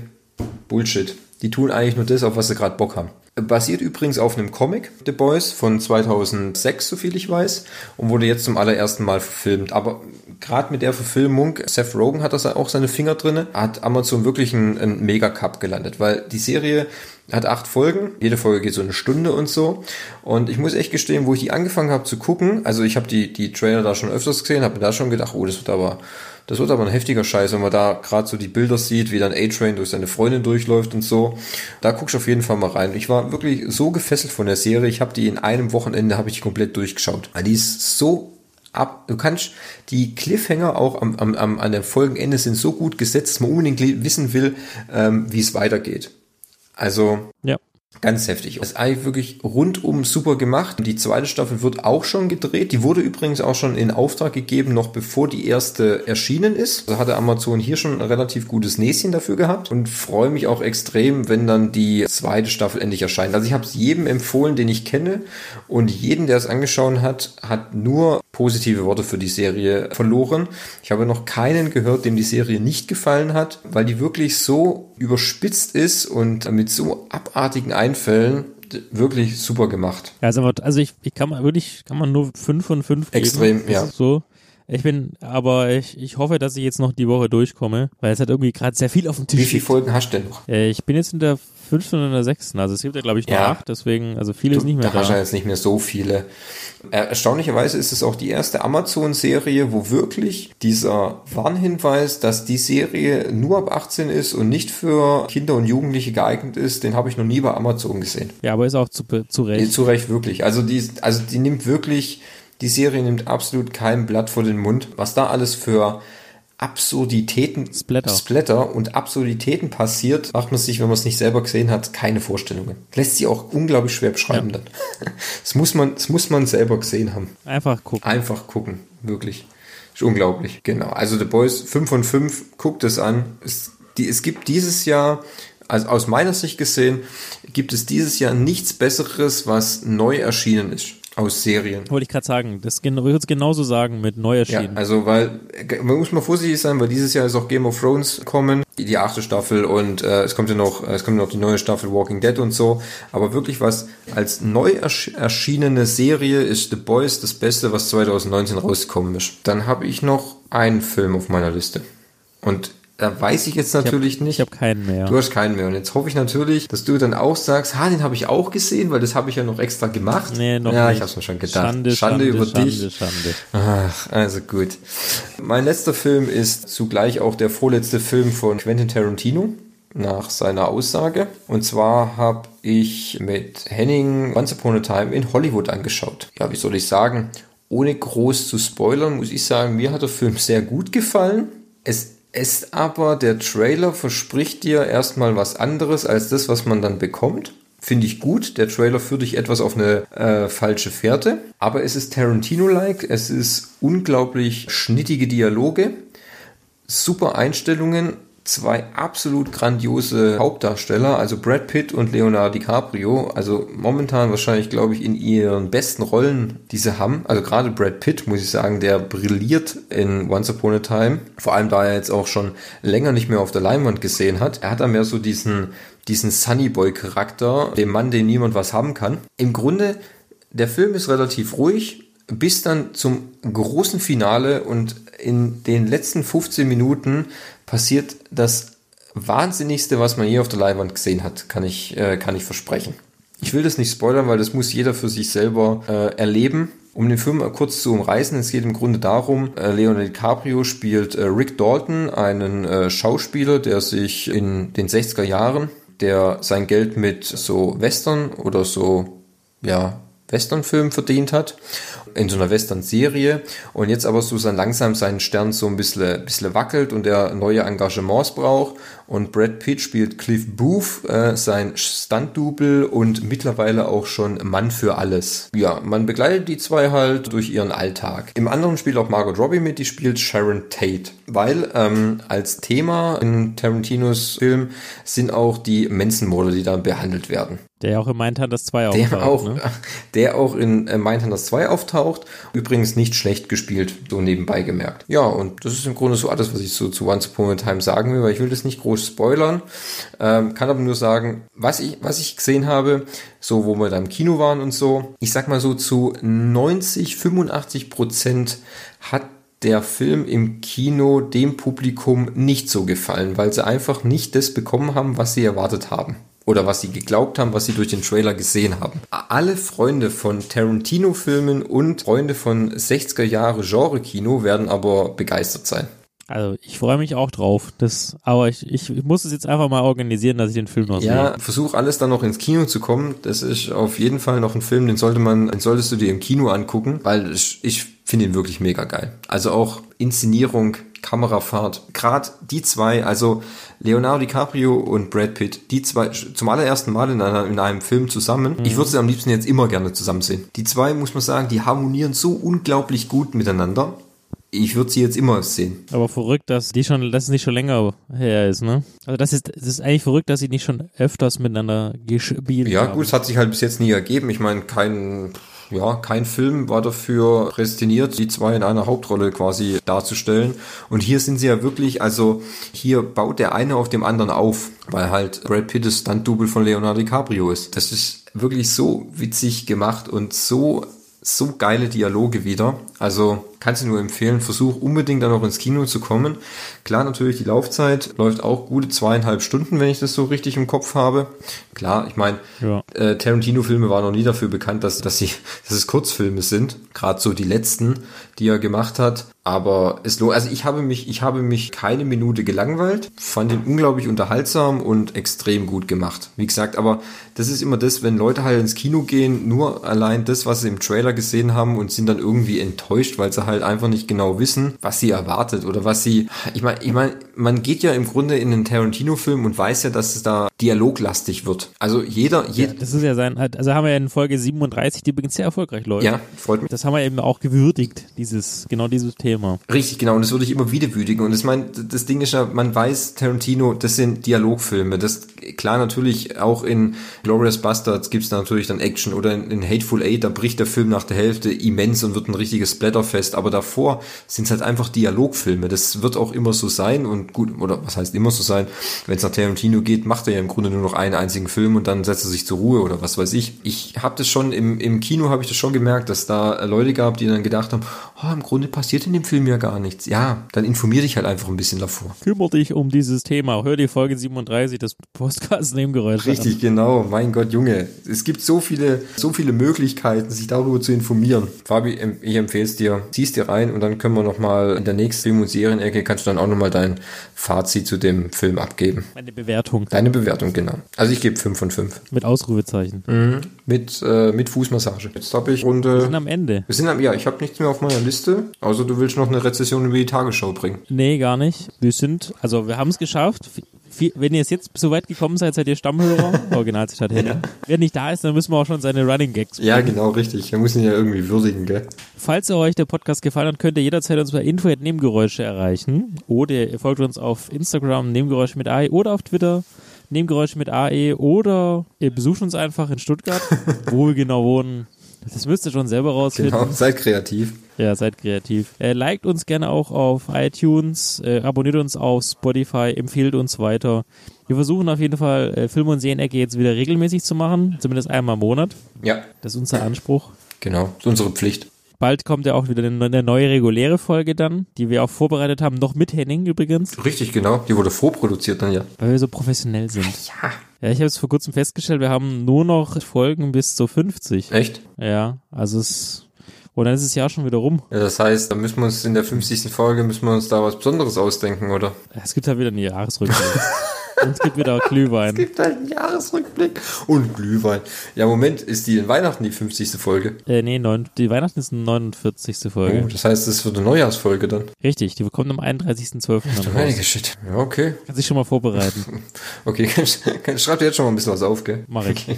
S1: Bullshit. Die tun eigentlich nur das, auf was sie gerade Bock haben. Basiert übrigens auf einem Comic, The Boys, von 2006, soviel ich weiß, und wurde jetzt zum allerersten Mal verfilmt. Aber gerade mit der Verfilmung, Seth Rogen hat das auch seine Finger drinne, hat Amazon wirklich einen, einen Mega-Cup gelandet, weil die Serie hat acht Folgen, jede Folge geht so eine Stunde und so. Und ich muss echt gestehen, wo ich die angefangen habe zu gucken, also ich habe die, die Trailer da schon öfters gesehen, habe mir da schon gedacht, oh, das wird aber das wird aber ein heftiger Scheiß, wenn man da gerade so die Bilder sieht, wie dann A-Train durch seine Freundin durchläuft und so. Da guckst du auf jeden Fall mal rein. Ich war wirklich so gefesselt von der Serie. Ich habe die in einem Wochenende habe ich die komplett durchgeschaut. Die ist so ab. Du kannst die Cliffhanger auch am, am, am an der Folgenende sind so gut gesetzt, dass man unbedingt wissen will, ähm, wie es weitergeht. Also
S2: Ja.
S1: Ganz heftig. Ist eigentlich wirklich rundum super gemacht. Die zweite Staffel wird auch schon gedreht. Die wurde übrigens auch schon in Auftrag gegeben, noch bevor die erste erschienen ist. Also hatte Amazon hier schon ein relativ gutes Näschen dafür gehabt und freue mich auch extrem, wenn dann die zweite Staffel endlich erscheint. Also ich habe es jedem empfohlen, den ich kenne und jeden, der es angeschaut hat, hat nur positive Worte für die Serie verloren. Ich habe noch keinen gehört, dem die Serie nicht gefallen hat, weil die wirklich so überspitzt ist und mit so abartigen Einfällen wirklich super gemacht.
S2: Ja, also, also ich, ich kann man wirklich, kann man nur 5 von 5 geben.
S1: Extrem,
S2: Das
S1: ja.
S2: So. Ich bin, aber ich, ich hoffe, dass ich jetzt noch die Woche durchkomme, weil es hat irgendwie gerade sehr viel auf dem Tisch.
S1: Wie viele. Folgen hast du denn noch?
S2: Äh, Ich bin jetzt in der fünften oder sechsten, also es gibt ja glaube ich noch
S1: Ja.
S2: acht, deswegen, also viel ist nicht mehr
S1: da hast du
S2: da.
S1: jetzt nicht mehr so viele. Äh, Erstaunlicherweise ist es auch die erste Amazon-Serie, wo wirklich dieser Warnhinweis, dass die Serie nur ab 18 ist und nicht für Kinder und Jugendliche geeignet ist, den habe ich noch nie bei Amazon gesehen.
S2: Ja, aber ist auch zu, zu
S1: Nee,
S2: Recht.
S1: zu Recht, wirklich. Also die, also die nimmt wirklich, die Serie nimmt absolut kein Blatt vor den Mund. Was da alles für Absurditäten,
S2: Splatter.
S1: Splatter und Absurditäten passiert, macht man sich, wenn man es nicht selber gesehen hat, keine Vorstellungen. Lässt sich auch unglaublich schwer beschreiben dann. Das muss man, das muss man selber gesehen haben.
S2: Einfach gucken.
S1: Einfach gucken, wirklich. Ist unglaublich. Genau. Also The Boys 5 von 5, guckt es an. Es, die, es gibt dieses Jahr, also aus meiner Sicht gesehen, gibt es dieses Jahr nichts Besseres, was neu erschienen ist aus Serien.
S2: Wollte ich gerade sagen, das würde ich genauso sagen mit neu
S1: Ja,
S2: erschienen.
S1: also weil man muss mal vorsichtig sein, weil dieses Jahr ist auch Game of Thrones kommen, die, die achte Staffel und äh, es kommt ja noch, es kommt noch die neue Staffel Walking Dead und so. Aber wirklich was als neu ersch erschienene Serie ist The Boys das Beste, was 2019 rausgekommen ist. Dann habe ich noch einen Film auf meiner Liste und da weiß ich jetzt natürlich nicht.
S2: Ich habe keinen mehr.
S1: Du hast keinen mehr. Und jetzt hoffe ich natürlich, dass du dann auch sagst, ha, den habe ich auch gesehen, weil das habe ich ja noch extra gemacht.
S2: Nee, noch
S1: ja,
S2: nicht.
S1: ich habe es mir schon gedacht.
S2: Schande,
S1: Schande,
S2: Schande,
S1: über
S2: Schande,
S1: dich.
S2: Schande.
S1: Ach, also gut. Mein letzter Film ist zugleich auch der vorletzte Film von Quentin Tarantino nach seiner Aussage. Und zwar habe ich mit Henning Once Upon a Time in Hollywood angeschaut. Ja, wie soll ich sagen? Ohne groß zu spoilern, muss ich sagen, mir hat der Film sehr gut gefallen. Es ist aber, der Trailer verspricht dir erstmal was anderes als das, was man dann bekommt. Finde ich gut. Der Trailer führt dich etwas auf eine äh, falsche Fährte. Aber es ist Tarantino-like. Es ist unglaublich schnittige Dialoge, super Einstellungen, zwei absolut grandiose Hauptdarsteller, also Brad Pitt und Leonardo DiCaprio, also momentan wahrscheinlich, glaube ich, in ihren besten Rollen, die sie haben. Also gerade Brad Pitt, muss ich sagen, der brilliert in Once Upon a Time. Vor allem, da er jetzt auch schon länger nicht mehr auf der Leinwand gesehen hat. Er hat da mehr so diesen, diesen Sunny Boy Charakter, dem Mann, den niemand was haben kann. Im Grunde, der Film ist relativ ruhig, bis dann zum großen Finale und in den letzten 15 Minuten passiert das Wahnsinnigste, was man je auf der Leinwand gesehen hat, kann ich, äh, kann ich versprechen. Ich will das nicht spoilern, weil das muss jeder für sich selber äh, erleben. Um den Film kurz zu umreißen, es geht im Grunde darum, äh, Leonardo DiCaprio spielt äh, Rick Dalton, einen äh, Schauspieler, der sich in den 60er Jahren, der sein Geld mit so Western oder so, ja, Westernfilm verdient hat, in so einer Western-Serie und jetzt aber so sein langsam seinen Stern so ein bisschen, bisschen wackelt und er neue Engagements braucht und Brad Pitt spielt Cliff Booth, äh, sein Stunt-Double und mittlerweile auch schon Mann für alles. Ja, man begleitet die zwei halt durch ihren Alltag. Im anderen spielt auch Margot Robbie mit, die spielt Sharon Tate, weil ähm, als Thema in Tarantinos Film sind auch die Menschenmorde, die da behandelt werden.
S2: Der ja auch in Mindhunters 2 auftaucht.
S1: Der auch,
S2: ne?
S1: der auch in äh, Mindhunters 2 auftaucht. Übrigens nicht schlecht gespielt, so nebenbei gemerkt. Ja, und das ist im Grunde so alles, was ich so zu Once Upon a Time sagen will, weil ich will das nicht groß spoilern. Ähm, kann aber nur sagen, was ich, was ich gesehen habe, so wo wir da im Kino waren und so. Ich sag mal so zu 90, 85 Prozent hat der Film im Kino dem Publikum nicht so gefallen, weil sie einfach nicht das bekommen haben, was sie erwartet haben oder was sie geglaubt haben, was sie durch den Trailer gesehen haben. Alle Freunde von Tarantino-Filmen und Freunde von 60er Jahre Genre-Kino werden aber begeistert sein.
S2: Also ich freue mich auch drauf. Das, aber ich, ich muss es jetzt einfach mal organisieren, dass ich den Film noch
S1: Ja,
S2: sehe.
S1: versuch alles dann noch ins Kino zu kommen. Das ist auf jeden Fall noch ein Film, den sollte man, den solltest du dir im Kino angucken, weil ich, ich finde ihn wirklich mega geil. Also auch Inszenierung, Kamerafahrt, gerade die zwei, also Leonardo DiCaprio und Brad Pitt, die zwei zum allerersten Mal in, einer, in einem Film zusammen. Ich würde sie am liebsten jetzt immer gerne zusammen sehen. Die zwei, muss man sagen, die harmonieren so unglaublich gut miteinander. Ich würde sie jetzt immer sehen.
S2: Aber verrückt, dass die schon, dass es nicht schon länger her ist, ne? Also das ist, das ist eigentlich verrückt, dass sie nicht schon öfters miteinander gespielt
S1: Ja,
S2: haben.
S1: gut, es hat sich halt bis jetzt nie ergeben. Ich meine, kein, ja, kein Film war dafür prädestiniert, die zwei in einer Hauptrolle quasi darzustellen. Und hier sind sie ja wirklich, also hier baut der eine auf dem anderen auf, weil halt Brad Pitt das Stunt-Double von Leonardo DiCaprio ist. Das ist wirklich so witzig gemacht und so so geile Dialoge wieder. Also kannst du nur empfehlen, versuch unbedingt dann noch ins Kino zu kommen. Klar, natürlich, die Laufzeit läuft auch gute zweieinhalb Stunden, wenn ich das so richtig im Kopf habe. Klar, ich meine,
S2: Ja.
S1: äh, Tarantino-Filme waren noch nie dafür bekannt, dass, dass, sie, dass es Kurzfilme sind. Gerade so die letzten, die er gemacht hat. Aber es lohnt, also ich habe mich, ich habe mich keine Minute gelangweilt, fand ihn unglaublich unterhaltsam und extrem gut gemacht. Wie gesagt, aber das ist immer das, wenn Leute halt ins Kino gehen, nur allein das, was sie im Trailer gesehen haben und sind dann irgendwie enttäuscht, weil sie halt einfach nicht genau wissen, was sie erwartet oder was sie, ich meine, ich meine, man geht ja im Grunde in einen Tarantino-Film und weiß ja, dass es da dialoglastig wird. Also jeder,
S2: Ja,
S1: jeder,
S2: das ist ja sein, also haben wir ja in Folge 37, die übrigens sehr erfolgreich läuft.
S1: Ja, freut mich.
S2: Das haben wir eben auch gewürdigt, dieses, genau dieses Thema.
S1: Richtig, genau. Und das würde ich immer wieder würdigen. Und ich meine, das Ding ist ja, man weiß, Tarantino, das sind Dialogfilme. Das, klar, natürlich auch in Glorious Bastards gibt's da natürlich dann Action oder in, in Hateful Eight, da bricht der Film nach der Hälfte immens und wird ein richtiges Splatterfest. Aber davor sind's halt einfach Dialogfilme. Das wird auch immer so sein und gut, oder was heißt immer so sein? Wenn es nach Tarantino geht, macht er ja im Grunde nur noch einen einzigen Film und dann setzt er sich zur Ruhe oder was weiß ich. Ich habe das schon, im, im Kino habe ich das schon gemerkt, dass da Leute gab, die dann gedacht haben, oh, im Grunde passiert in dem Film ja gar nichts. Ja, dann informier dich halt einfach ein bisschen davor.
S2: Kümmer dich um dieses Thema. Hör die Folge 37 des Podcasts Nebengeräusche
S1: Richtig, genau. Mein Gott, Junge. Es gibt so viele, so viele Möglichkeiten, sich darüber zu informieren. Fabi, ich empfehle es dir. Zieh's dir rein und dann können wir nochmal in der nächsten Film- und Serienecke kannst du dann auch nochmal dein Fazit zu dem Film abgeben.
S2: Meine Bewertung.
S1: Deine Bewertung, genau. Also ich gebe 5 von 5.
S2: Mit Ausrufezeichen.
S1: Mhm. Mit, äh, mit Fußmassage. Jetzt habe ich Runde.
S2: Wir sind am Ende.
S1: Wir sind am, ja, ich habe nichts mehr auf meiner Liste, außer du willst noch eine Rezession über die Tagesschau bringen.
S2: Nee, gar nicht. Wir sind, also wir haben es geschafft. Viel- Wenn ihr jetzt, jetzt so weit gekommen seid, seid ihr Stammhörer. Originalzitat Henning. Wer nicht da ist, dann müssen wir auch schon seine Running Gags
S1: Ja,
S2: bringen.
S1: genau, richtig. Wir müssen ihn ja irgendwie würdigen, gell?
S2: Falls euch der Podcast gefallen hat, könnt ihr jederzeit uns bei info.nebengeräusche erreichen. Oder ihr folgt uns auf Instagram Nebengeräusche mit AE oder auf Twitter Nebengeräusche mit AE oder ihr besucht uns einfach in Stuttgart, wo wir genau wohnen. Das müsst ihr schon selber rausfinden.
S1: Genau, seid kreativ.
S2: Ja, seid kreativ. Äh, liked uns gerne auch auf iTunes, äh, abonniert uns auf Spotify, empfiehlt uns weiter. Wir versuchen auf jeden Fall, äh, Film- und Serienecke jetzt wieder regelmäßig zu machen, zumindest einmal im Monat.
S1: Ja.
S2: Das ist unser Anspruch.
S1: Genau, das ist unsere Pflicht.
S2: Bald kommt ja auch wieder eine, eine neue reguläre Folge dann, die wir auch vorbereitet haben, noch mit Henning übrigens,
S1: Richtig, genau. Die wurde vorproduziert dann ja.
S2: weil wir so professionell sind.
S1: Ja.
S2: Ja, ich habe es vor kurzem festgestellt, wir haben nur noch Folgen bis zu 50.
S1: Echt?
S2: Ja, also es... Und dann ist das Jahr schon wieder rum.
S1: Ja, das heißt, da müssen wir uns in der 50. Folge, müssen wir uns da was Besonderes ausdenken, oder?
S2: Es gibt halt wieder einen Jahresrückblick. Und es gibt wieder Glühwein.
S1: Es gibt halt einen Jahresrückblick. Und Glühwein. Ja, Moment, ist die in Weihnachten die 50. Folge?
S2: Äh, nee, neun, die Weihnachten ist die 49. Folge.
S1: Oh, das heißt, es wird eine Neujahrsfolge dann.
S2: Richtig, die kommt am 31.12. dann
S1: Heilige. Shit. Ja, okay.
S2: Kannst dich schon mal vorbereiten.
S1: Okay, schreib dir jetzt schon mal ein bisschen was auf, gell?
S2: Mach ich.
S1: Okay.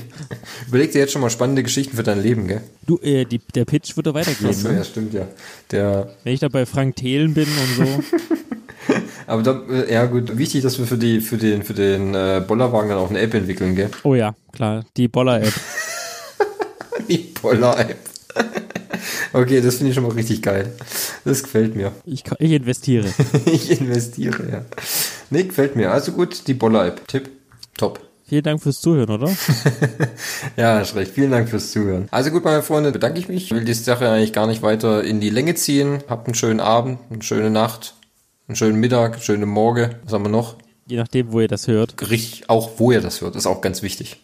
S1: Überleg dir jetzt schon mal spannende Geschichten für dein Leben, gell?
S2: Du, äh, die, der Pitch wird da weitergehen.
S1: Achso,
S2: ne?
S1: ja, stimmt, ja. Der,
S2: Wenn ich da bei Frank Thelen bin und so.
S1: aber da, äh, ja gut, wichtig, dass wir für die, für den, für den äh, Bollerwagen dann auch eine App entwickeln, gell?
S2: Oh ja, klar, die Boller-App.
S1: Die Boller-App. Okay, das finde ich schon mal richtig geil. Das gefällt mir.
S2: Ich, ich investiere.
S1: ich investiere, ja. Nee, gefällt mir. Also gut, die Boller-App. Tipp. Top.
S2: Vielen Dank fürs Zuhören, oder?
S1: Ja, hast recht. Vielen Dank fürs Zuhören. Also gut, meine Freunde, bedanke ich mich. Ich will die Sache eigentlich gar nicht weiter in die Länge ziehen. Habt einen schönen Abend, eine schöne Nacht, einen schönen Mittag, einen schönen Morgen. Was haben wir noch?
S2: Je nachdem, wo ihr das hört.
S1: Richtig, auch wo ihr das hört, ist auch ganz wichtig.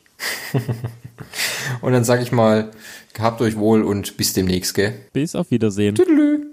S1: und dann sage ich mal, gehabt euch wohl und bis demnächst, gell?
S2: Bis auf Wiedersehen.
S1: Tüdelü.